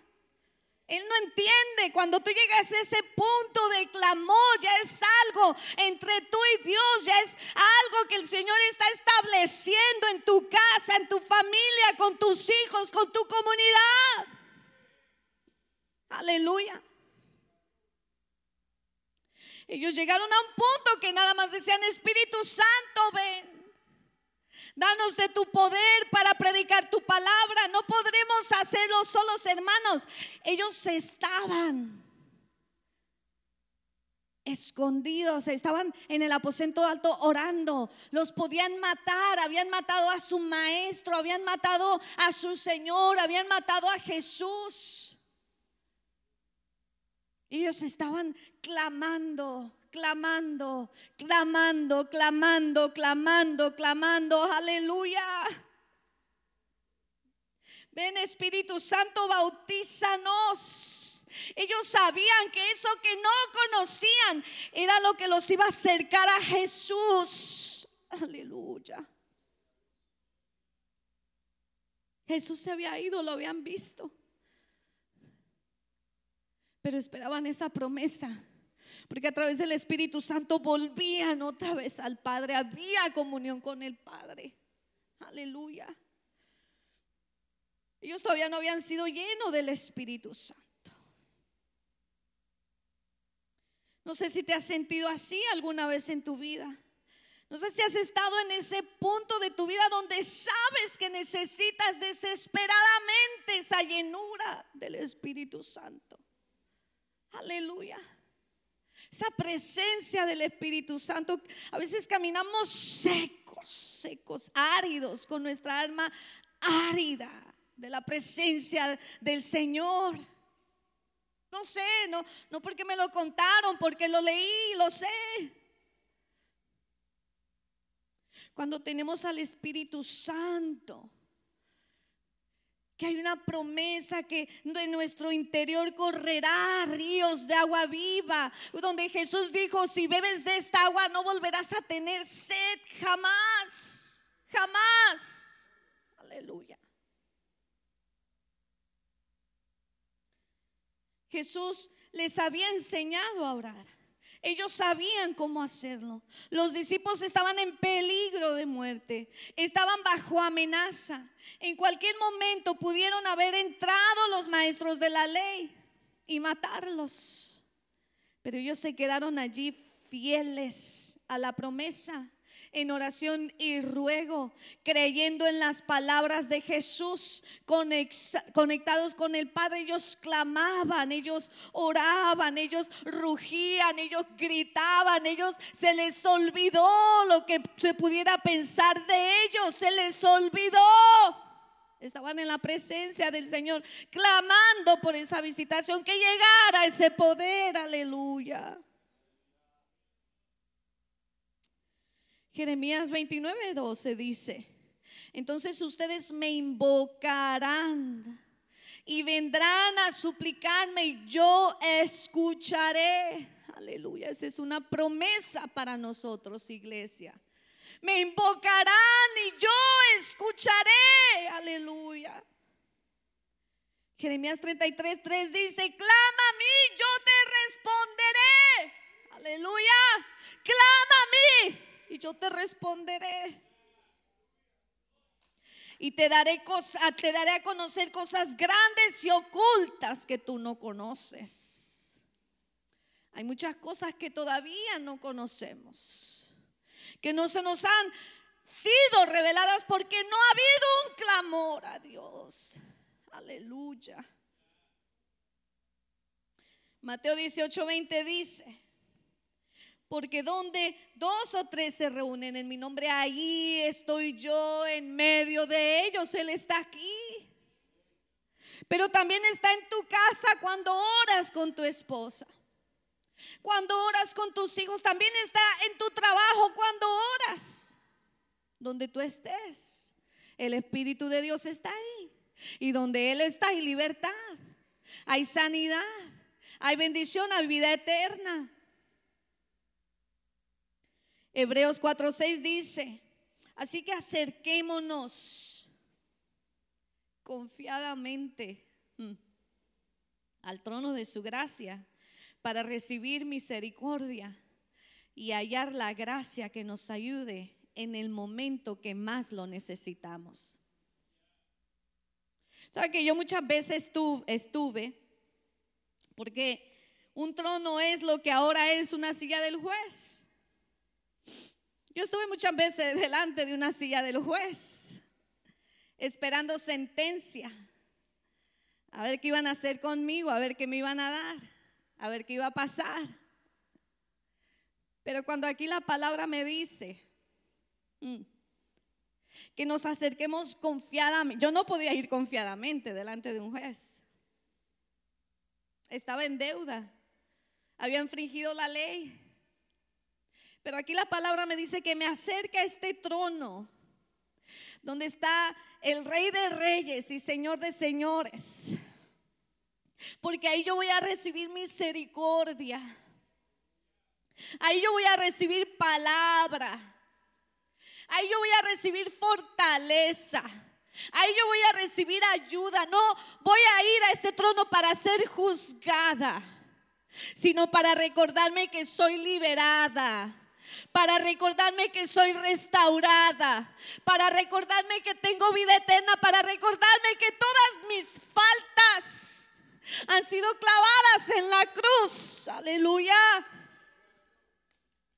Él no entiende. Cuando tú llegas a ese punto de clamor, ya es algo entre tú y Dios, ya es algo que el Señor está estableciendo en tu casa, en tu familia, con tus hijos, con tu comunidad. Aleluya. Ellos llegaron a un punto que nada más decían, Espíritu Santo, ven. Danos de tu poder para predicar tu palabra. No podremos hacerlo solos, hermanos. Ellos estaban escondidos, estaban en el aposento alto orando. Los podían matar, habían matado a su maestro, habían matado a su Señor, habían matado a Jesús. Ellos estaban clamando, clamando, clamando, clamando, clamando, clamando, aleluya. Ven Espíritu Santo, bautízanos. Ellos sabían que eso que no conocían era lo que los iba a acercar a Jesús. Aleluya. Jesús se había ido, lo habían visto. Pero esperaban esa promesa porque a través del Espíritu Santo volvían otra vez al Padre, había comunión con el Padre. Aleluya. Ellos todavía no habían sido llenos del Espíritu Santo. No sé si te has sentido así alguna vez en tu vida. No sé si has estado en ese punto de tu vida donde sabes que necesitas desesperadamente esa llenura del Espíritu Santo. Aleluya esa presencia del Espíritu Santo. A veces caminamos secos, secos, áridos, con nuestra alma árida de la presencia del Señor. No sé, no, no porque me lo contaron, porque lo leí, lo sé. Cuando tenemos al Espíritu Santo, que hay una promesa que de nuestro interior correrá ríos de agua viva, donde Jesús dijo, si bebes de esta agua no volverás a tener sed jamás. jamás. Aleluya. Jesús les había enseñado a orar. Ellos sabían cómo hacerlo. Los discípulos estaban en peligro de muerte, estaban bajo amenaza. En cualquier momento pudieron haber entrado los maestros de la ley y matarlos. Pero ellos se quedaron allí fieles a la promesa en oración y ruego, creyendo en las palabras de Jesús, conectados con el Padre. Ellos clamaban, ellos oraban, ellos rugían, ellos gritaban, ellos se les olvidó lo que se pudiera pensar de ellos, se les olvidó. Estaban en la presencia del Señor, clamando por esa visitación, que llegara ese poder, aleluya. Jeremías 29, 12 dice, entonces ustedes me invocarán y vendrán a suplicarme y yo escucharé. Aleluya, esa es una promesa para nosotros, iglesia. Me invocarán y yo escucharé. Aleluya. Jeremías 33, 3 dice, clama a mí, yo te responderé. Aleluya. Clama a mí y yo te responderé. Y te daré, te daré a conocer cosas grandes y ocultas que tú no conoces. Hay muchas cosas que todavía no conocemos, que no se nos han sido reveladas porque no ha habido un clamor a Dios. Aleluya. Mateo 18, 20 dice, porque donde dos o tres se reúnen en mi nombre, ahí estoy yo en medio de ellos. Él está aquí. Pero también está en tu casa cuando oras con tu esposa. Cuando oras con tus hijos, también está en tu trabajo cuando oras. Donde tú estés. El Espíritu de Dios está ahí. Y donde Él está hay libertad. Hay sanidad. Hay bendición, hay vida eterna. Hebreos 4:6 dice, así que acerquémonos confiadamente mm, al trono de su gracia para recibir misericordia y hallar la gracia que nos ayude en el momento que más lo necesitamos. ¿Sabe que yo muchas veces estuve, porque un trono es lo que ahora es una silla del juez. Yo estuve muchas veces delante de una silla del juez, esperando sentencia, a ver qué iban a hacer conmigo, a ver qué me iban a dar, a ver qué iba a pasar. Pero cuando aquí la palabra me dice mm, que nos acerquemos confiadamente, yo no podía ir confiadamente delante de un juez. Estaba en deuda, había infringido la ley. Pero aquí la palabra me dice que me acerca a este trono donde está el rey de reyes y señor de señores. Porque ahí yo voy a recibir misericordia. Ahí yo voy a recibir palabra. Ahí yo voy a recibir fortaleza. Ahí yo voy a recibir ayuda. No voy a ir a este trono para ser juzgada, sino para recordarme que soy liberada para recordarme que soy restaurada, para recordarme que tengo vida eterna, para recordarme que todas mis faltas han sido clavadas en la cruz. Aleluya.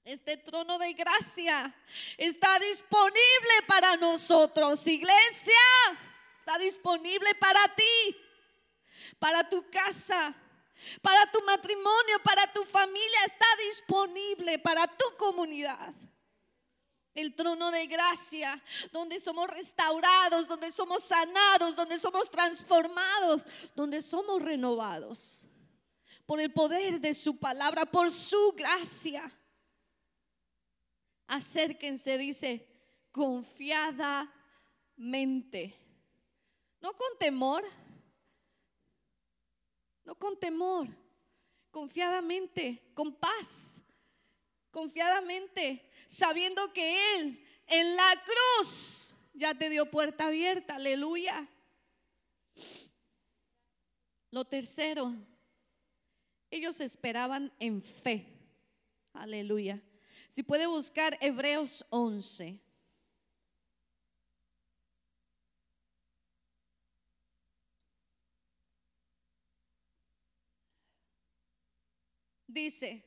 Este trono de gracia está disponible para nosotros, iglesia. Está disponible para ti, para tu casa para tu matrimonio, para tu familia, está disponible para tu comunidad. El trono de gracia, donde somos restaurados, donde somos sanados, donde somos transformados, donde somos renovados por el poder de su palabra, por su gracia. Acérquense, dice, confiadamente, no con temor no con temor, confiadamente, con paz, confiadamente, sabiendo que Él en la cruz ya te dio puerta abierta, aleluya. Lo tercero, ellos esperaban en fe, aleluya. Si puede buscar Hebreos 11. Dice,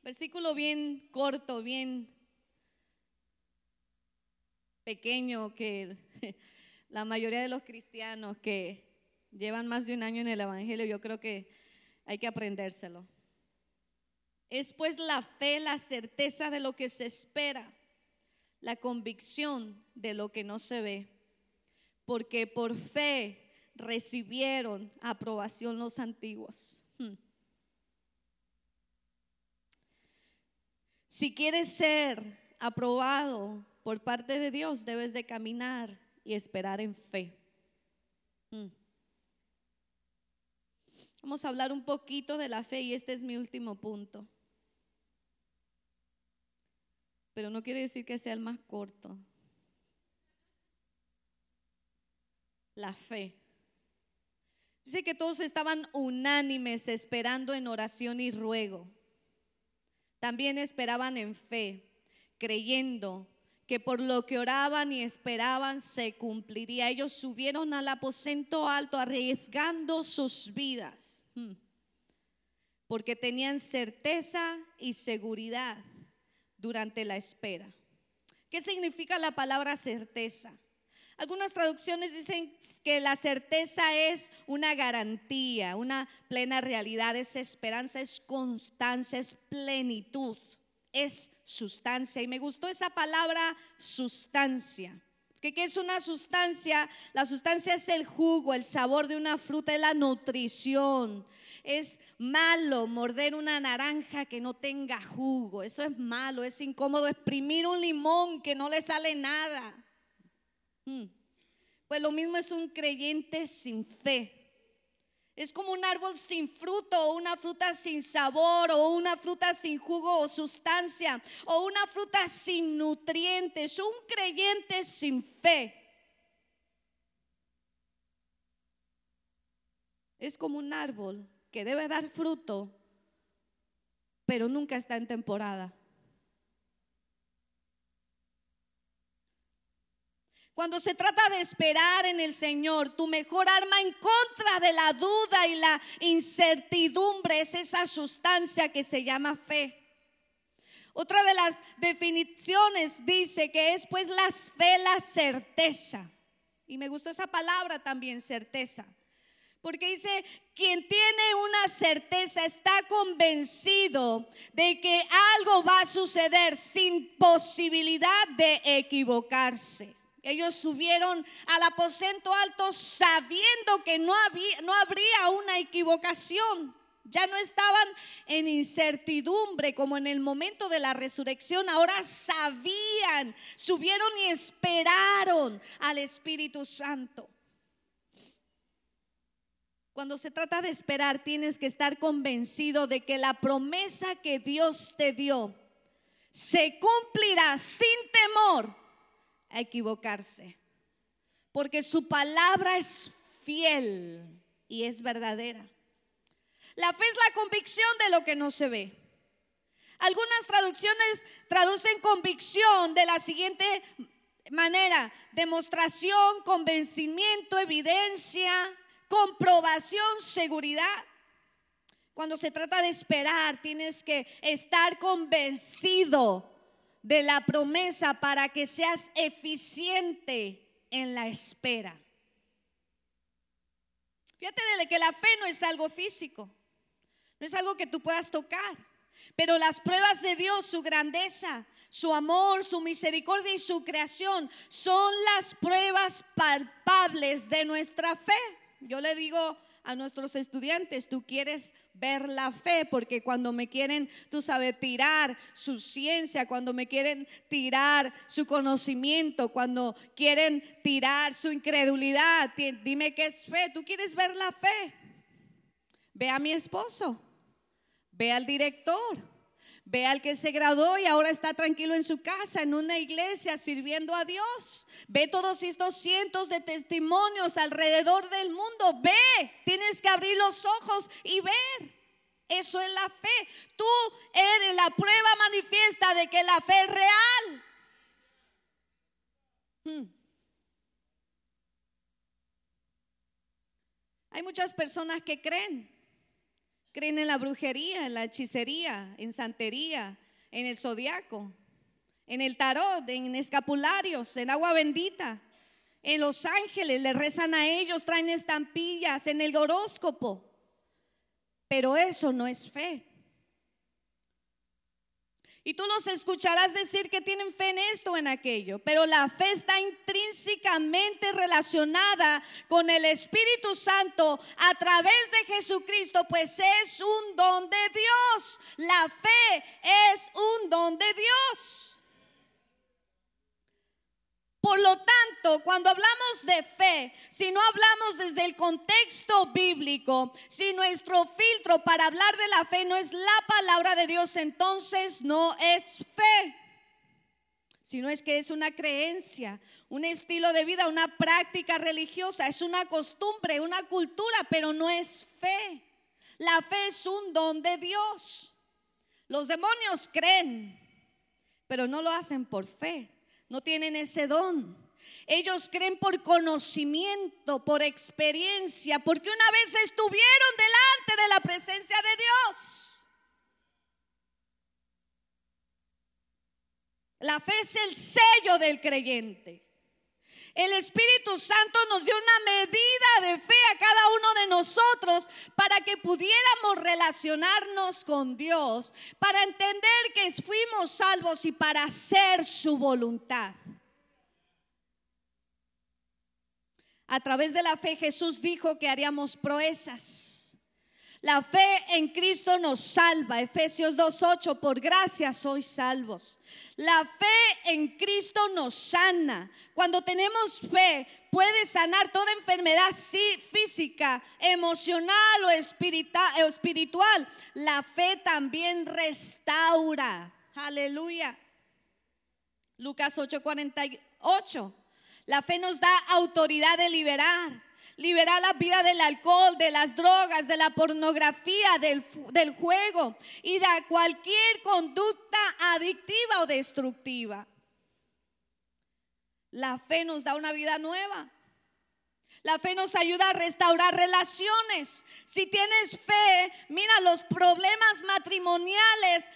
versículo bien corto, bien pequeño, que la mayoría de los cristianos que llevan más de un año en el Evangelio, yo creo que hay que aprendérselo. Es pues la fe, la certeza de lo que se espera, la convicción de lo que no se ve, porque por fe recibieron aprobación los antiguos. Hmm. Si quieres ser aprobado por parte de Dios, debes de caminar y esperar en fe. Hmm. Vamos a hablar un poquito de la fe y este es mi último punto. Pero no quiere decir que sea el más corto. La fe. Dice que todos estaban unánimes esperando en oración y ruego. También esperaban en fe, creyendo que por lo que oraban y esperaban se cumpliría. Ellos subieron al aposento alto arriesgando sus vidas, hmm, porque tenían certeza y seguridad durante la espera. ¿Qué significa la palabra certeza? Algunas traducciones dicen que la certeza es una garantía, una plena realidad, es esperanza, es constancia, es plenitud, es sustancia. Y me gustó esa palabra sustancia. ¿Qué, es una sustancia? La sustancia es el jugo, el sabor de una fruta, es la nutrición. Es malo morder una naranja que no tenga jugo. Eso es malo, es incómodo exprimir un limón que no le sale nada. Mm. Pues lo mismo es un creyente sin fe. Es como un árbol sin fruto, o una fruta sin sabor, o una fruta sin jugo o sustancia, o una fruta sin nutrientes, un creyente sin fe. Es como un árbol que debe dar fruto, pero nunca está en temporada. Cuando se trata de esperar en el Señor, tu mejor arma en contra de la duda y la incertidumbre es esa sustancia que se llama fe. Otra de las definiciones dice que es pues la fe la certeza. Y me gustó esa palabra también, certeza. Porque dice, quien tiene una certeza está convencido de que algo va a suceder sin posibilidad de equivocarse. Ellos subieron al aposento alto sabiendo que no, había, no habría una equivocación. Ya no estaban en incertidumbre como en el momento de la resurrección. Ahora sabían, subieron y esperaron al Espíritu Santo. Cuando se trata de esperar, tienes que estar convencido de que la promesa que Dios te dio se cumplirá sin temor a equivocarse. Porque su palabra es fiel y es verdadera. La fe es la convicción de lo que no se ve. Algunas traducciones traducen convicción de la siguiente manera. Demostración, convencimiento, evidencia, comprobación, seguridad. Cuando se trata de esperar, tienes que estar convencido de la promesa para que seas eficiente en la espera. Fíjate de que la fe no es algo físico, no es algo que tú puedas tocar, pero las pruebas de Dios, su grandeza, su amor, su misericordia y su creación son las pruebas palpables de nuestra fe. Yo le digo a nuestros estudiantes, tú quieres ver la fe, porque cuando me quieren, tú sabes, tirar su ciencia, cuando me quieren tirar su conocimiento, cuando quieren tirar su incredulidad, dime qué es fe, tú quieres ver la fe. Ve a mi esposo, ve al director, Ve al que se graduó y ahora está tranquilo en su casa, en una iglesia, sirviendo a Dios. Ve todos estos cientos de testimonios alrededor del mundo. Ve, tienes que abrir los ojos y ver. Eso es la fe. Tú eres la prueba manifiesta de que la fe es real. Hmm. Hay muchas personas que creen. Creen en la brujería, en la hechicería, en santería, en el zodiaco, en el tarot, en escapularios, en agua bendita, en los ángeles, le rezan a ellos, traen estampillas, en el horóscopo. Pero eso no es fe. Y tú los escucharás decir que tienen fe en esto o en aquello, pero la fe está intrínsecamente relacionada con el Espíritu Santo a través de Jesucristo, pues es un don de Dios. La fe es un don de Dios. Por lo tanto, cuando hablamos de fe, si no hablamos desde el contexto bíblico, si nuestro filtro para hablar de la fe no es la palabra de Dios, entonces no es fe, sino es que es una creencia, un estilo de vida, una práctica religiosa, es una costumbre, una cultura, pero no es fe. La fe es un don de Dios. Los demonios creen, pero no lo hacen por fe no tienen ese don. Ellos creen por conocimiento, por experiencia, porque una vez estuvieron delante de la presencia de Dios. La fe es el sello del creyente. El Espíritu Santo nos dio una medida de fe a cada uno de nosotros para que pudiéramos relacionarnos con Dios, para entender que fuimos salvos y para hacer su voluntad. A través de la fe Jesús dijo que haríamos proezas. La fe en Cristo nos salva. Efesios 2.8, por gracia sois salvos. La fe en Cristo nos sana. Cuando tenemos fe, puede sanar toda enfermedad física, emocional o espiritual. La fe también restaura. Aleluya. Lucas 8:48. La fe nos da autoridad de liberar. Liberar la vida del alcohol, de las drogas, de la pornografía, del, del juego y de cualquier conducta adictiva o destructiva. La fe nos da una vida nueva. La fe nos ayuda a restaurar relaciones. Si tienes fe, mira los problemas matrimoniales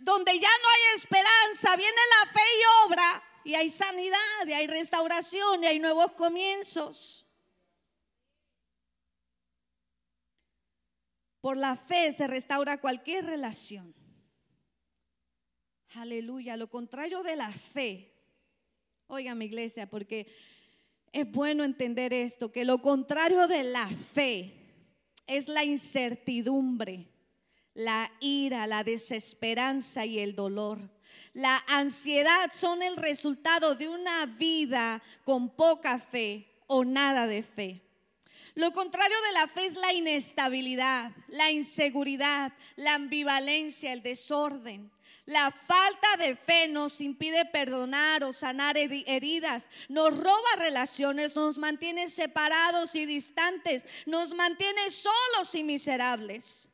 donde ya no hay esperanza, viene la fe y obra y hay sanidad, y hay restauración, y hay nuevos comienzos. Por la fe se restaura cualquier relación. Aleluya. Lo contrario de la fe Oiga mi iglesia, porque es bueno entender esto, que lo contrario de la fe es la incertidumbre, la ira, la desesperanza y el dolor. La ansiedad son el resultado de una vida con poca fe o nada de fe. Lo contrario de la fe es la inestabilidad, la inseguridad, la ambivalencia, el desorden. La falta de fe nos impide perdonar o sanar heridas, nos roba relaciones, nos mantiene separados y distantes, nos mantiene solos y miserables.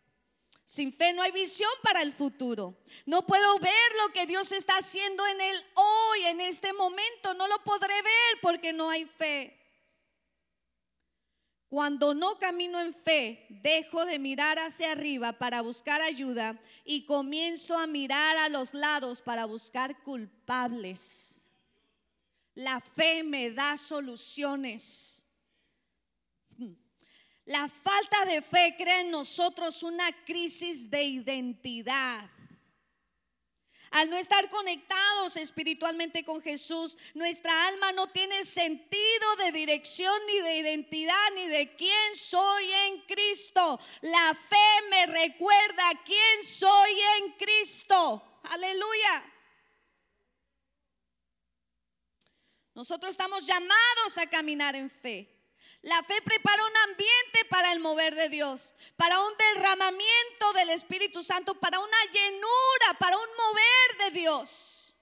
Sin fe no hay visión para el futuro. No puedo ver lo que Dios está haciendo en él hoy, en este momento. No lo podré ver porque no hay fe. Cuando no camino en fe, dejo de mirar hacia arriba para buscar ayuda y comienzo a mirar a los lados para buscar culpables. La fe me da soluciones. La falta de fe crea en nosotros una crisis de identidad. Al no estar conectados espiritualmente con Jesús, nuestra alma no tiene sentido de dirección ni de identidad ni de quién soy en Cristo. La fe me recuerda quién soy en Cristo. Aleluya. Nosotros estamos llamados a caminar en fe. La fe prepara un ambiente para el mover de Dios, para un derramamiento del Espíritu Santo, para una llenura, para un mover de Dios.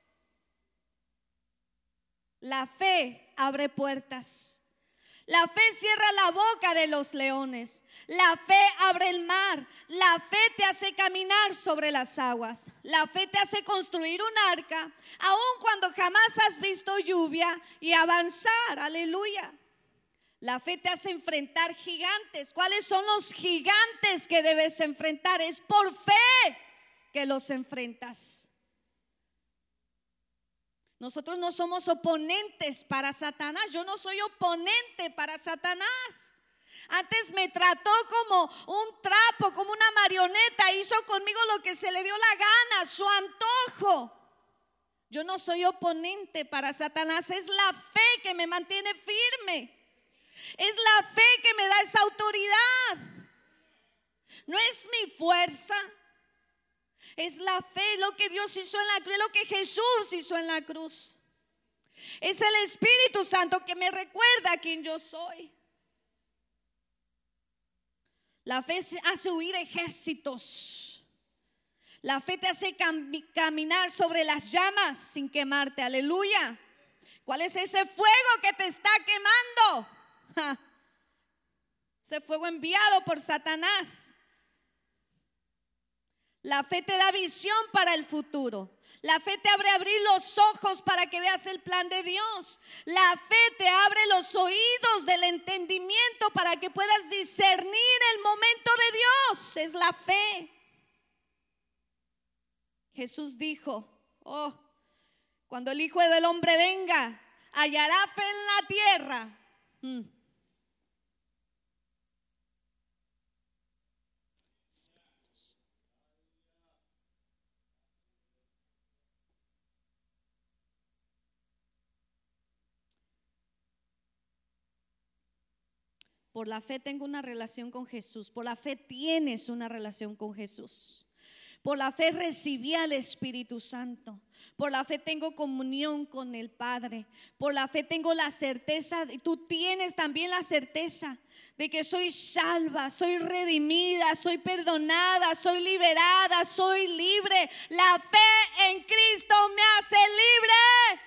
La fe abre puertas. La fe cierra la boca de los leones. La fe abre el mar. La fe te hace caminar sobre las aguas. La fe te hace construir un arca, aun cuando jamás has visto lluvia y avanzar. Aleluya. La fe te hace enfrentar gigantes. ¿Cuáles son los gigantes que debes enfrentar? Es por fe que los enfrentas. Nosotros no somos oponentes para Satanás. Yo no soy oponente para Satanás. Antes me trató como un trapo, como una marioneta. Hizo conmigo lo que se le dio la gana, su antojo. Yo no soy oponente para Satanás. Es la fe que me mantiene firme. Es la fe que me da esa autoridad. No es mi fuerza. Es la fe, lo que Dios hizo en la cruz, lo que Jesús hizo en la cruz. Es el Espíritu Santo que me recuerda quién yo soy. La fe hace huir ejércitos. La fe te hace caminar sobre las llamas sin quemarte. Aleluya. ¿Cuál es ese fuego que te está quemando? Ese fuego enviado por Satanás. La fe te da visión para el futuro. La fe te abre abrir los ojos para que veas el plan de Dios. La fe te abre los oídos del entendimiento para que puedas discernir el momento de Dios. Es la fe. Jesús dijo, oh, cuando el Hijo del Hombre venga, hallará fe en la tierra. Mm. Por la fe tengo una relación con Jesús. Por la fe tienes una relación con Jesús. Por la fe recibí al Espíritu Santo. Por la fe tengo comunión con el Padre. Por la fe tengo la certeza, tú tienes también la certeza de que soy salva, soy redimida, soy perdonada, soy liberada, soy libre. La fe en Cristo me hace libre.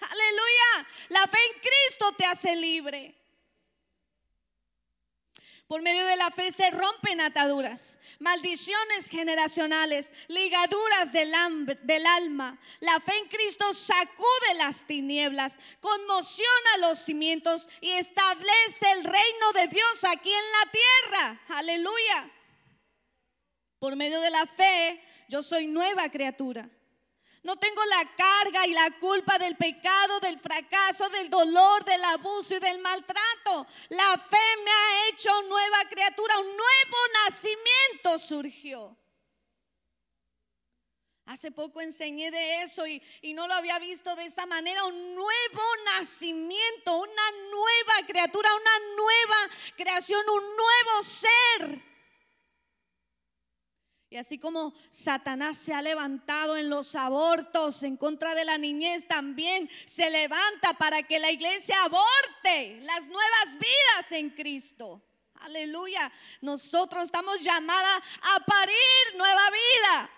Aleluya. La fe en Cristo te hace libre. Por medio de la fe se rompen ataduras, maldiciones generacionales, ligaduras del, alma. La fe en Cristo sacude las tinieblas, conmociona los cimientos y establece el reino de Dios aquí en la tierra. Aleluya. Por medio de la fe yo soy nueva criatura. No tengo la carga y la culpa del pecado, del fracaso, del dolor, del abuso y del maltrato. La fe me ha hecho nueva criatura, un nuevo nacimiento surgió. Hace poco enseñé de eso y, y, no lo había visto de esa manera. Un nuevo nacimiento, una nueva criatura, una nueva creación, un nuevo ser. Y así como Satanás se ha levantado en los abortos en contra de la niñez, también se levanta para que la iglesia aborte las nuevas vidas en Cristo. Aleluya. Nosotros estamos llamadas a parir nueva vida.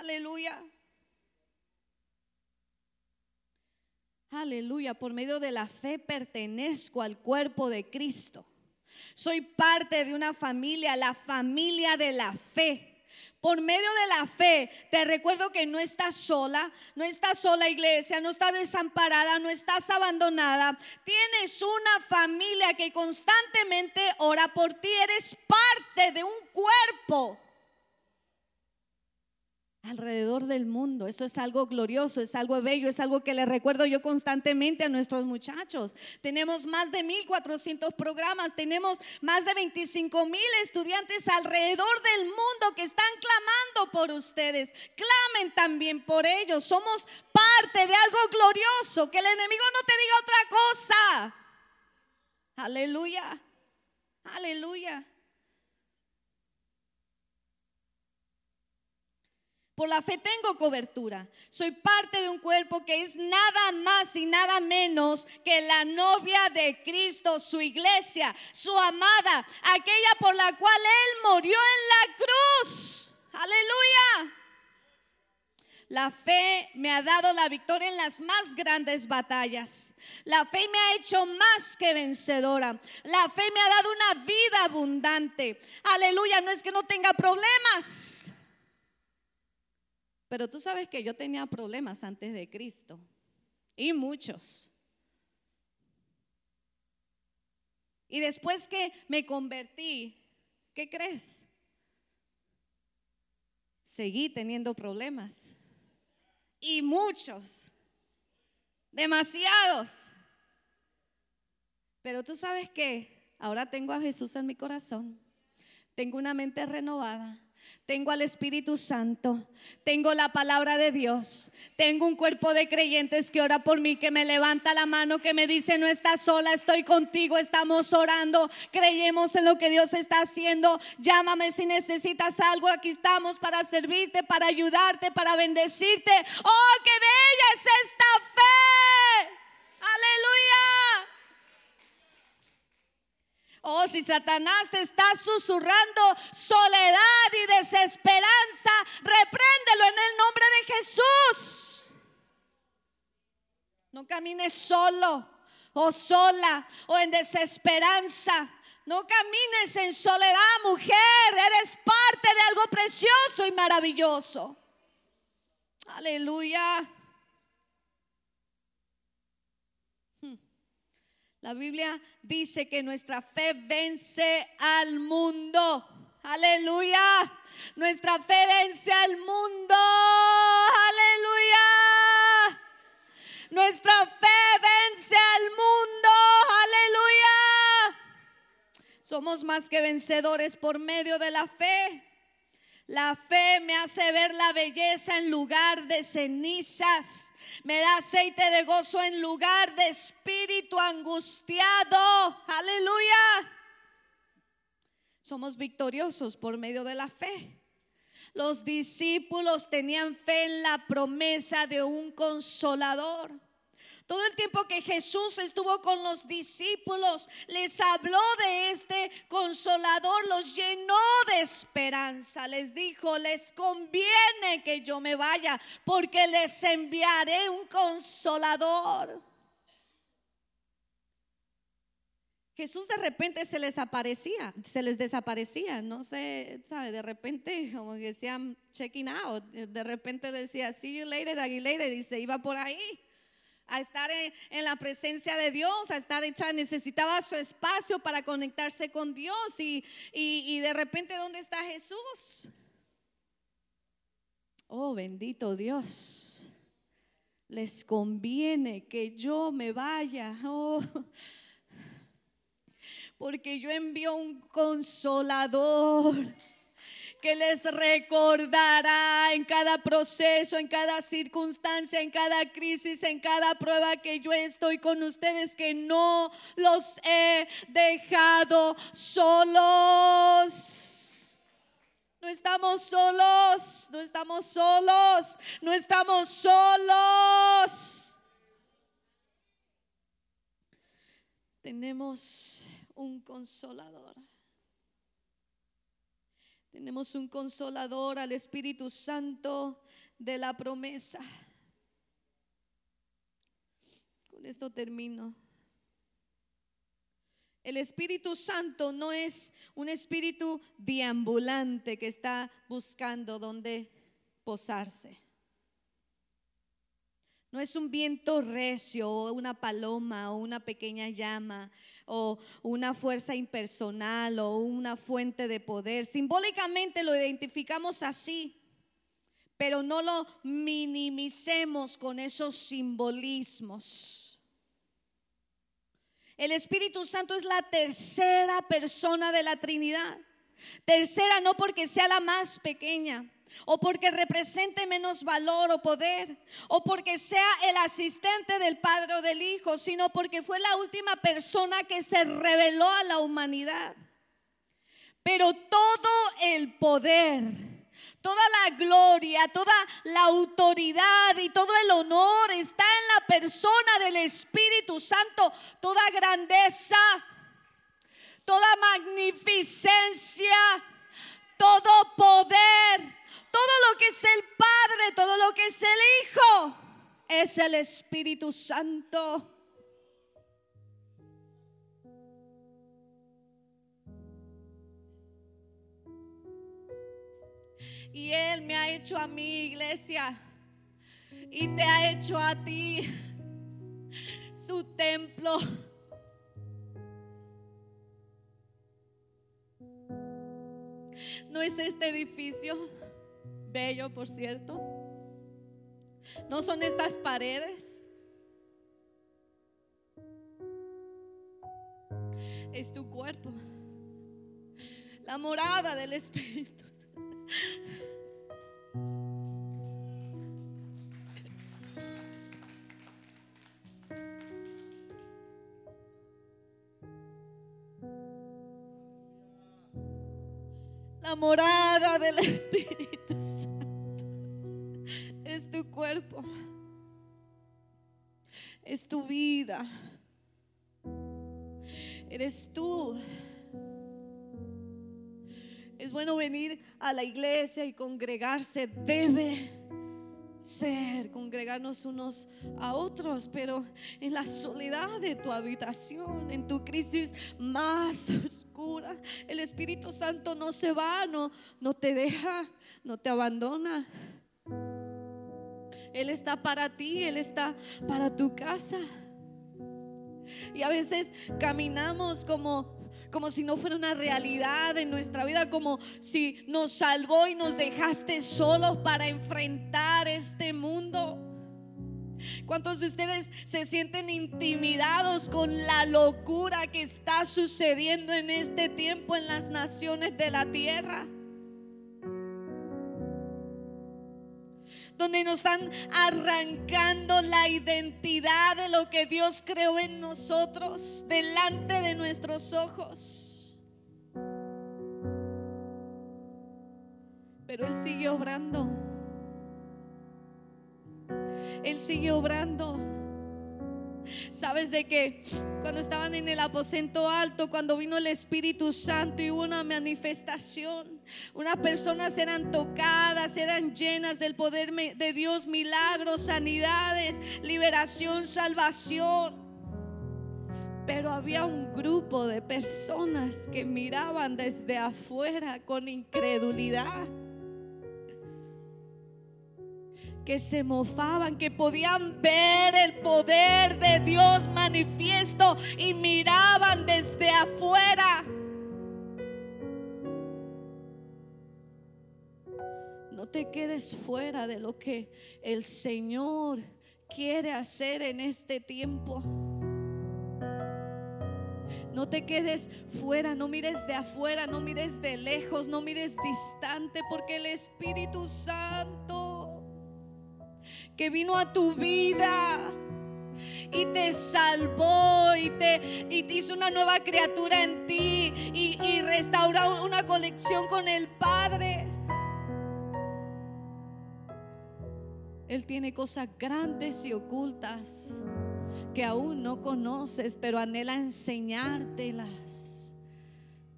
Aleluya. Aleluya. Por medio de la fe pertenezco al cuerpo de Cristo. Soy parte de una familia, la familia de la fe. Por medio de la fe, te recuerdo que no estás sola, no estás sola iglesia, no estás desamparada, no estás abandonada. Tienes una familia que constantemente ora por ti, eres parte de un cuerpo alrededor del mundo. Eso es algo glorioso, es algo bello, es algo que le recuerdo yo constantemente a nuestros muchachos. Tenemos más de 1.400 programas, tenemos más de 25 mil estudiantes alrededor del mundo que están clamando por ustedes. Clamen también por ellos. Somos parte de algo glorioso. Que el enemigo no te diga otra cosa. Aleluya. Aleluya. Por la fe tengo cobertura. Soy parte de un cuerpo que es nada más y nada menos que la novia de Cristo, su iglesia, su amada, aquella por la cual Él murió en la cruz. Aleluya. La fe me ha dado la victoria en las más grandes batallas. La fe me ha hecho más que vencedora. La fe me ha dado una vida abundante. Aleluya, no es que no tenga problemas. Pero tú sabes que yo tenía problemas antes de Cristo. Y muchos. Y después que me convertí, ¿qué crees? Seguí teniendo problemas. Y muchos. Demasiados. Pero tú sabes que ahora tengo a Jesús en mi corazón. Tengo una mente renovada tengo al Espíritu Santo, tengo la palabra de Dios, tengo un cuerpo de creyentes que ora por mí, que me levanta la mano, que me dice, no estás sola, estoy contigo, estamos orando, creemos en lo que Dios está haciendo, llámame si necesitas algo, aquí estamos para servirte, para ayudarte, para bendecirte. Oh, qué bella es esta fe. Aleluya. Oh, si Satanás te está susurrando soledad y desesperanza, repréndelo en el nombre de Jesús. No camines solo o sola o en desesperanza. No camines en soledad, mujer. Eres parte de algo precioso y maravilloso. Aleluya. La Biblia dice que nuestra fe vence al mundo. Aleluya. Nuestra fe vence al mundo. Aleluya. Nuestra fe vence al mundo. Aleluya. Somos más que vencedores por medio de la fe. La fe me hace ver la belleza en lugar de cenizas. Me da aceite de gozo en lugar de espíritu angustiado. Aleluya. Somos victoriosos por medio de la fe. Los discípulos tenían fe en la promesa de un consolador. Todo el tiempo que Jesús estuvo con los discípulos, les habló de este consolador, los llenó de esperanza. Les dijo, les conviene que yo me vaya porque les enviaré un consolador. Jesús de repente se les aparecía, se les desaparecía, no sé, sabe, de repente como que decían checking out, de repente decía see you later, later y se iba por ahí a estar en, la presencia de Dios, a estar hecha, necesitaba su espacio para conectarse con Dios y, y de repente, ¿dónde está Jesús? Oh, bendito Dios. Les conviene que yo me vaya. Oh, porque yo envío un consolador que les recordará en cada proceso, en cada circunstancia, en cada crisis, en cada prueba que yo estoy con ustedes, que no los he dejado solos. No estamos solos, no estamos solos, no estamos solos. Tenemos un consolador. Tenemos un consolador al Espíritu Santo de la promesa. Con esto termino. El Espíritu Santo no es un espíritu deambulante que está buscando dónde posarse. No es un viento recio o una paloma o una pequeña llama o una fuerza impersonal o una fuente de poder. Simbólicamente lo identificamos así, pero no lo minimicemos con esos simbolismos. El Espíritu Santo es la tercera persona de la Trinidad. Tercera no porque sea la más pequeña, o porque represente menos valor o poder, o porque sea el asistente del Padre o del Hijo, sino porque fue la última persona que se reveló a la humanidad. Pero todo el poder, Toda la gloria, toda la autoridad y todo el honor está en la persona del Espíritu Santo. Toda grandeza, toda magnificencia, todo poder, es el Espíritu Santo. Y Él me ha hecho a mi iglesia y te ha hecho a ti su templo. No es este edificio, bello por cierto. No son estas paredes. Es tu cuerpo. La morada del Espíritu. La morada del Espíritu cuerpo, es tu vida, eres tú. Es bueno venir a la iglesia y congregarse, debe ser congregarnos unos a otros, pero en la soledad de tu habitación, en tu crisis más oscura, el Espíritu Santo no se va, no, no te deja, no te abandona. Él está para ti, Él está para tu casa. Y a veces caminamos como como si no fuera una realidad en nuestra vida, como si nos salvó y nos dejaste solos para enfrentar este mundo. ¿Cuántos de ustedes se sienten intimidados con la locura que está sucediendo en este tiempo en las naciones de la tierra? Donde nos están arrancando la identidad de lo que Dios creó en nosotros delante de nuestros ojos. Pero Él sigue obrando. Él sigue obrando. Sabes de que cuando estaban en el aposento alto, cuando vino el Espíritu Santo y hubo una manifestación, unas personas eran tocadas, eran llenas del poder de Dios, milagros, sanidades, liberación, salvación. Pero había un grupo de personas que miraban desde afuera con incredulidad que se mofaban, que podían ver el poder de Dios manifiesto y miraban desde afuera. No te quedes fuera de lo que el Señor quiere hacer en este tiempo. No te quedes fuera, no mires de afuera, no mires de lejos, no mires distante, porque el Espíritu Santo que vino a tu vida y te salvó y te, hizo una nueva criatura en ti y, y restauró una conexión con el Padre. Él tiene cosas grandes y ocultas que aún no conoces, pero anhela enseñártelas.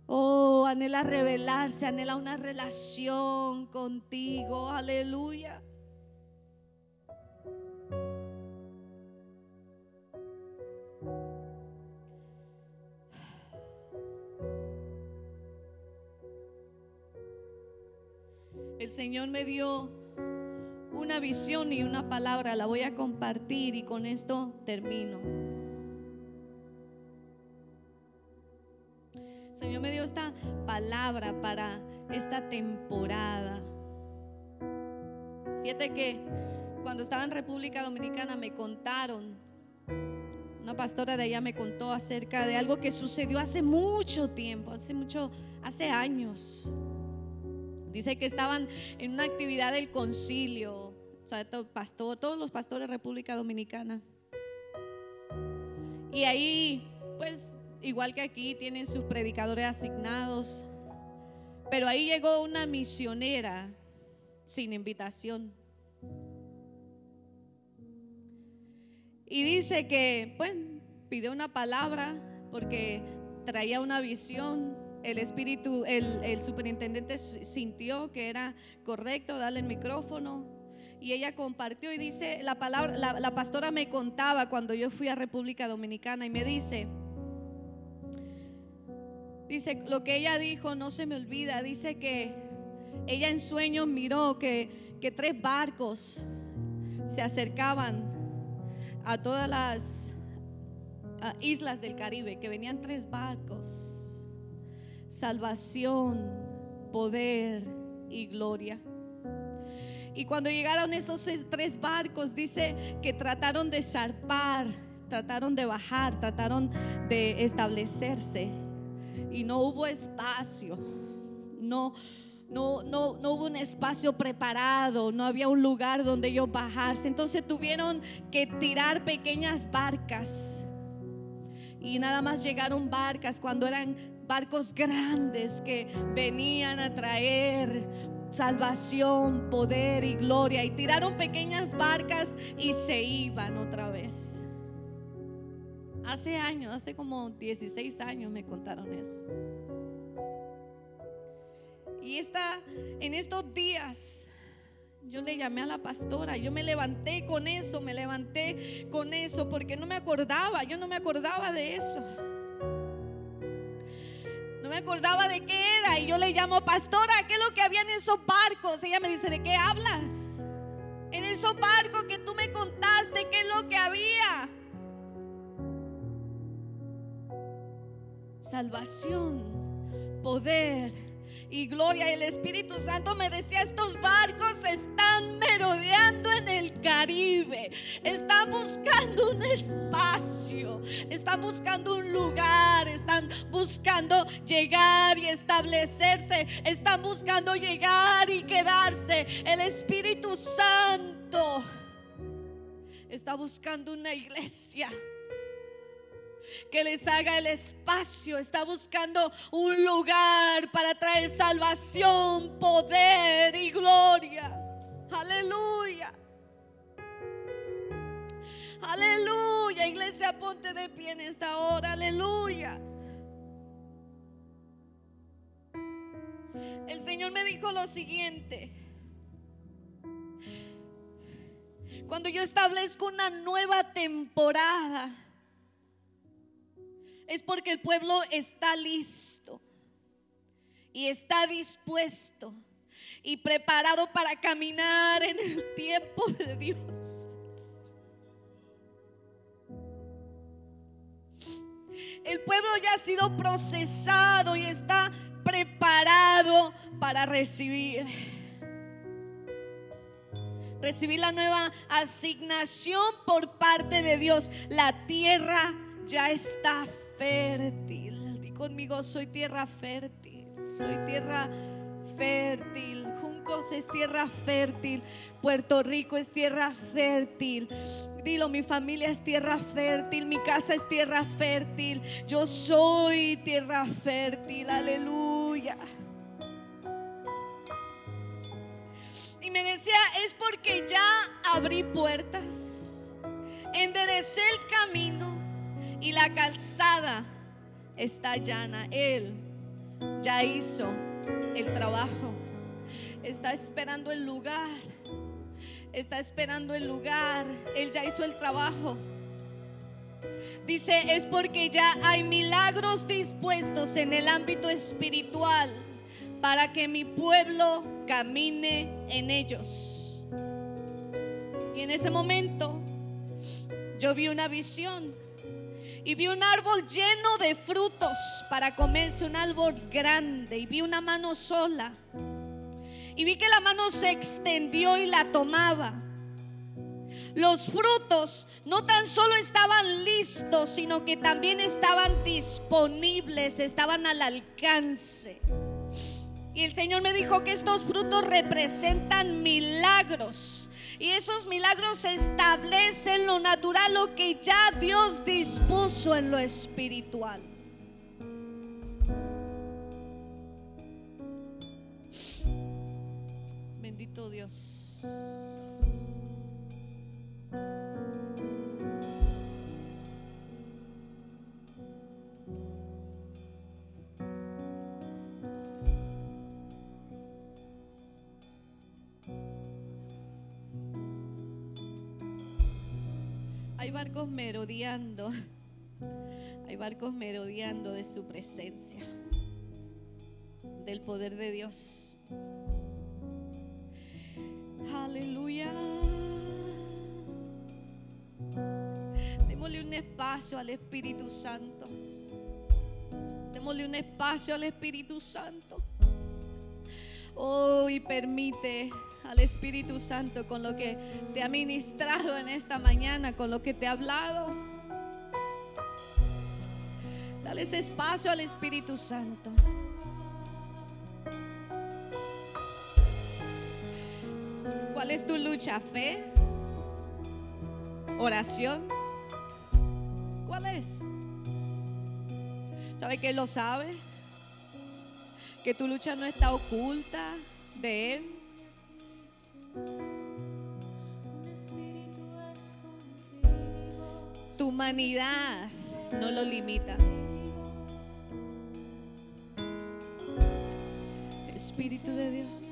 Oh, anhela revelarse, anhela una relación contigo. Aleluya. El Señor me dio una visión y una palabra, la voy a compartir y con esto termino. Señor me dio esta palabra para esta temporada. Fíjate que cuando estaba en República Dominicana me contaron, una pastora de allá me contó acerca de algo que sucedió hace mucho tiempo, hace mucho, hace años. Dice que estaban en una actividad del concilio, o sea, todos los pastores de República Dominicana. Y ahí, pues, igual que aquí, tienen sus predicadores asignados. Pero ahí llegó una misionera sin invitación. Y dice que, bueno, pidió una palabra porque traía una visión. El espíritu, el, superintendente sintió que era correcto darle el micrófono. Y ella compartió y dice, la palabra, la, pastora me contaba cuando yo fui a República Dominicana y me dice, dice, lo que ella dijo no se me olvida, dice que ella en sueños miró que, que tres barcos se acercaban a todas las islas del Caribe, que venían tres barcos, salvación, poder y gloria. Y cuando llegaron esos tres barcos, dice que trataron de zarpar, trataron de bajar, trataron de establecerse. Y no hubo espacio. No, no, no, no hubo un espacio preparado, no había un lugar donde ellos bajarse. Entonces tuvieron que tirar pequeñas barcas. Y nada más llegaron barcas cuando eran barcos grandes que venían a traer salvación, poder y gloria. Y tiraron pequeñas barcas y se iban otra vez. Hace años, hace como 16 años me contaron eso. Y está en estos días, yo le llamé a la pastora, yo me levanté con eso, me levanté con eso, porque no me acordaba, yo no me acordaba de eso. No me acordaba de qué era. Y yo le llamo, pastora, ¿qué es lo que había en esos barcos? Ella me dice, ¿de qué hablas? En esos barcos que tú me contaste, ¿qué es lo que había? Salvación, poder y gloria. El Espíritu Santo me decía, estos barcos están merodeando en el Caribe. Están buscando un espacio. Están buscando un lugar. Están buscando llegar y establecerse. Están buscando llegar y quedarse. El Espíritu Santo está buscando una iglesia que les haga el espacio. Está buscando un lugar para traer salvación, poder y gloria. Aleluya. Aleluya. Iglesia, ponte de pie en esta hora. Aleluya. El Señor me dijo lo siguiente. Cuando yo establezco una nueva temporada, es porque el pueblo está listo y está dispuesto y preparado para caminar en el tiempo de Dios. El pueblo ya ha sido procesado y está preparado para recibir. Recibir la nueva asignación por parte de Dios. La tierra ya está fértil. Di conmigo, soy tierra fértil. Soy tierra fértil. Juncos es tierra fértil. Puerto Rico es tierra fértil. Dilo, mi familia es tierra fértil, mi casa es tierra fértil. Yo soy tierra fértil. Aleluya. Y me decía, es porque ya abrí puertas, enderecé el camino y la calzada está llana. Él ya hizo el trabajo. Está esperando el lugar. Está esperando el lugar. Él ya hizo el trabajo. Dice, es porque ya hay milagros dispuestos en el ámbito espiritual para que mi pueblo camine en ellos. Y en ese momento yo vi una visión y vi un árbol lleno de frutos para comerse, un árbol grande. Y vi una mano sola. Y vi que la mano se extendió y la tomaba. Los frutos no tan solo estaban listos, sino que también estaban disponibles, estaban al alcance. Y el Señor me dijo que estos frutos representan milagros y esos milagros establecen lo natural, lo que ya Dios dispuso en lo espiritual. Bendito Dios. Hay barcos merodeando. Hay barcos merodeando de su presencia. Del poder de Dios. Aleluya. Démosle un espacio al Espíritu Santo. Démosle un espacio al Espíritu Santo. Oh, permite al Espíritu Santo con lo que te ha ministrado en esta mañana, con lo que te ha hablado. Dale ese espacio al Espíritu Santo. ¿Cuál es tu lucha? ¿Fe? ¿Oración? ¿Cuál es? ¿Sabe que Él lo sabe? Que tu lucha no está oculta de Él. Tu humanidad no lo limita. Espíritu de Dios.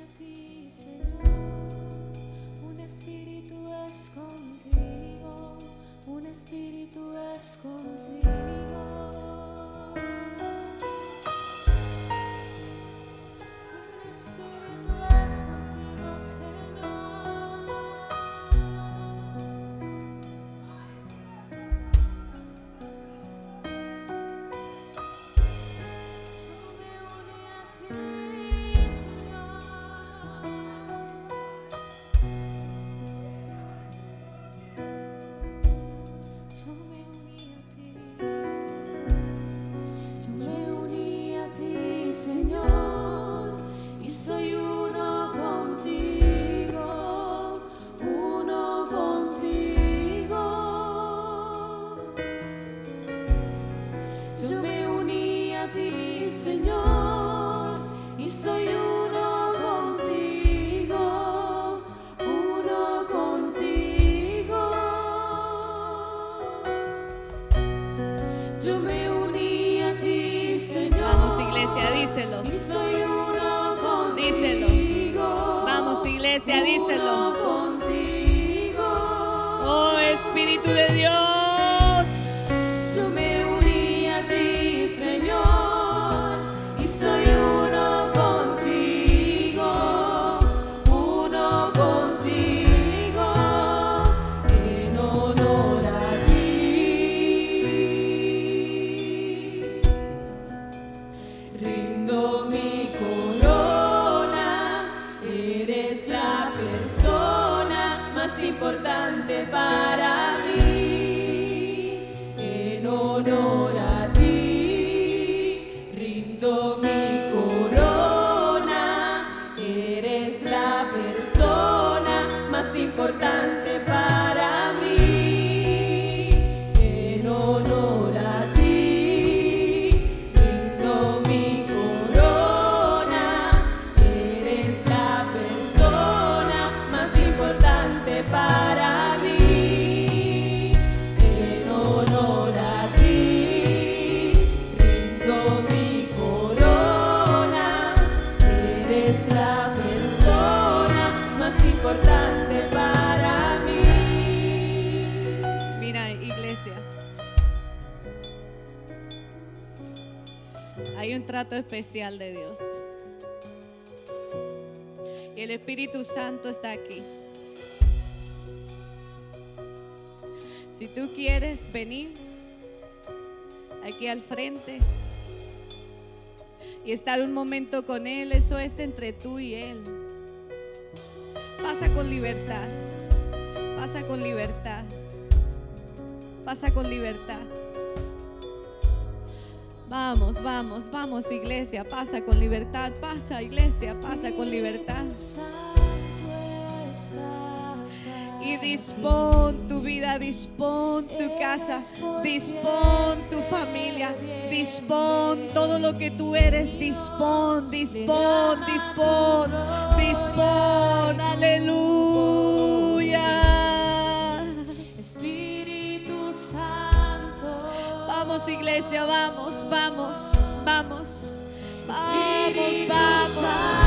Persona trato especial de Dios. Y el Espíritu Santo está aquí. Si tú quieres venir aquí al frente y estar un momento con Él, eso es entre tú y Él. Pasa con libertad. Pasa con libertad. Pasa con libertad. Vamos, vamos, vamos iglesia, pasa con libertad, pasa iglesia, pasa con libertad. Y dispón tu vida, dispón tu casa, dispón tu familia, dispón todo lo que tú eres, dispón, dispón, dispón, dispón, dispón aleluya. Vamos, iglesia, vamos, vamos, vamos. Vamos, vamos.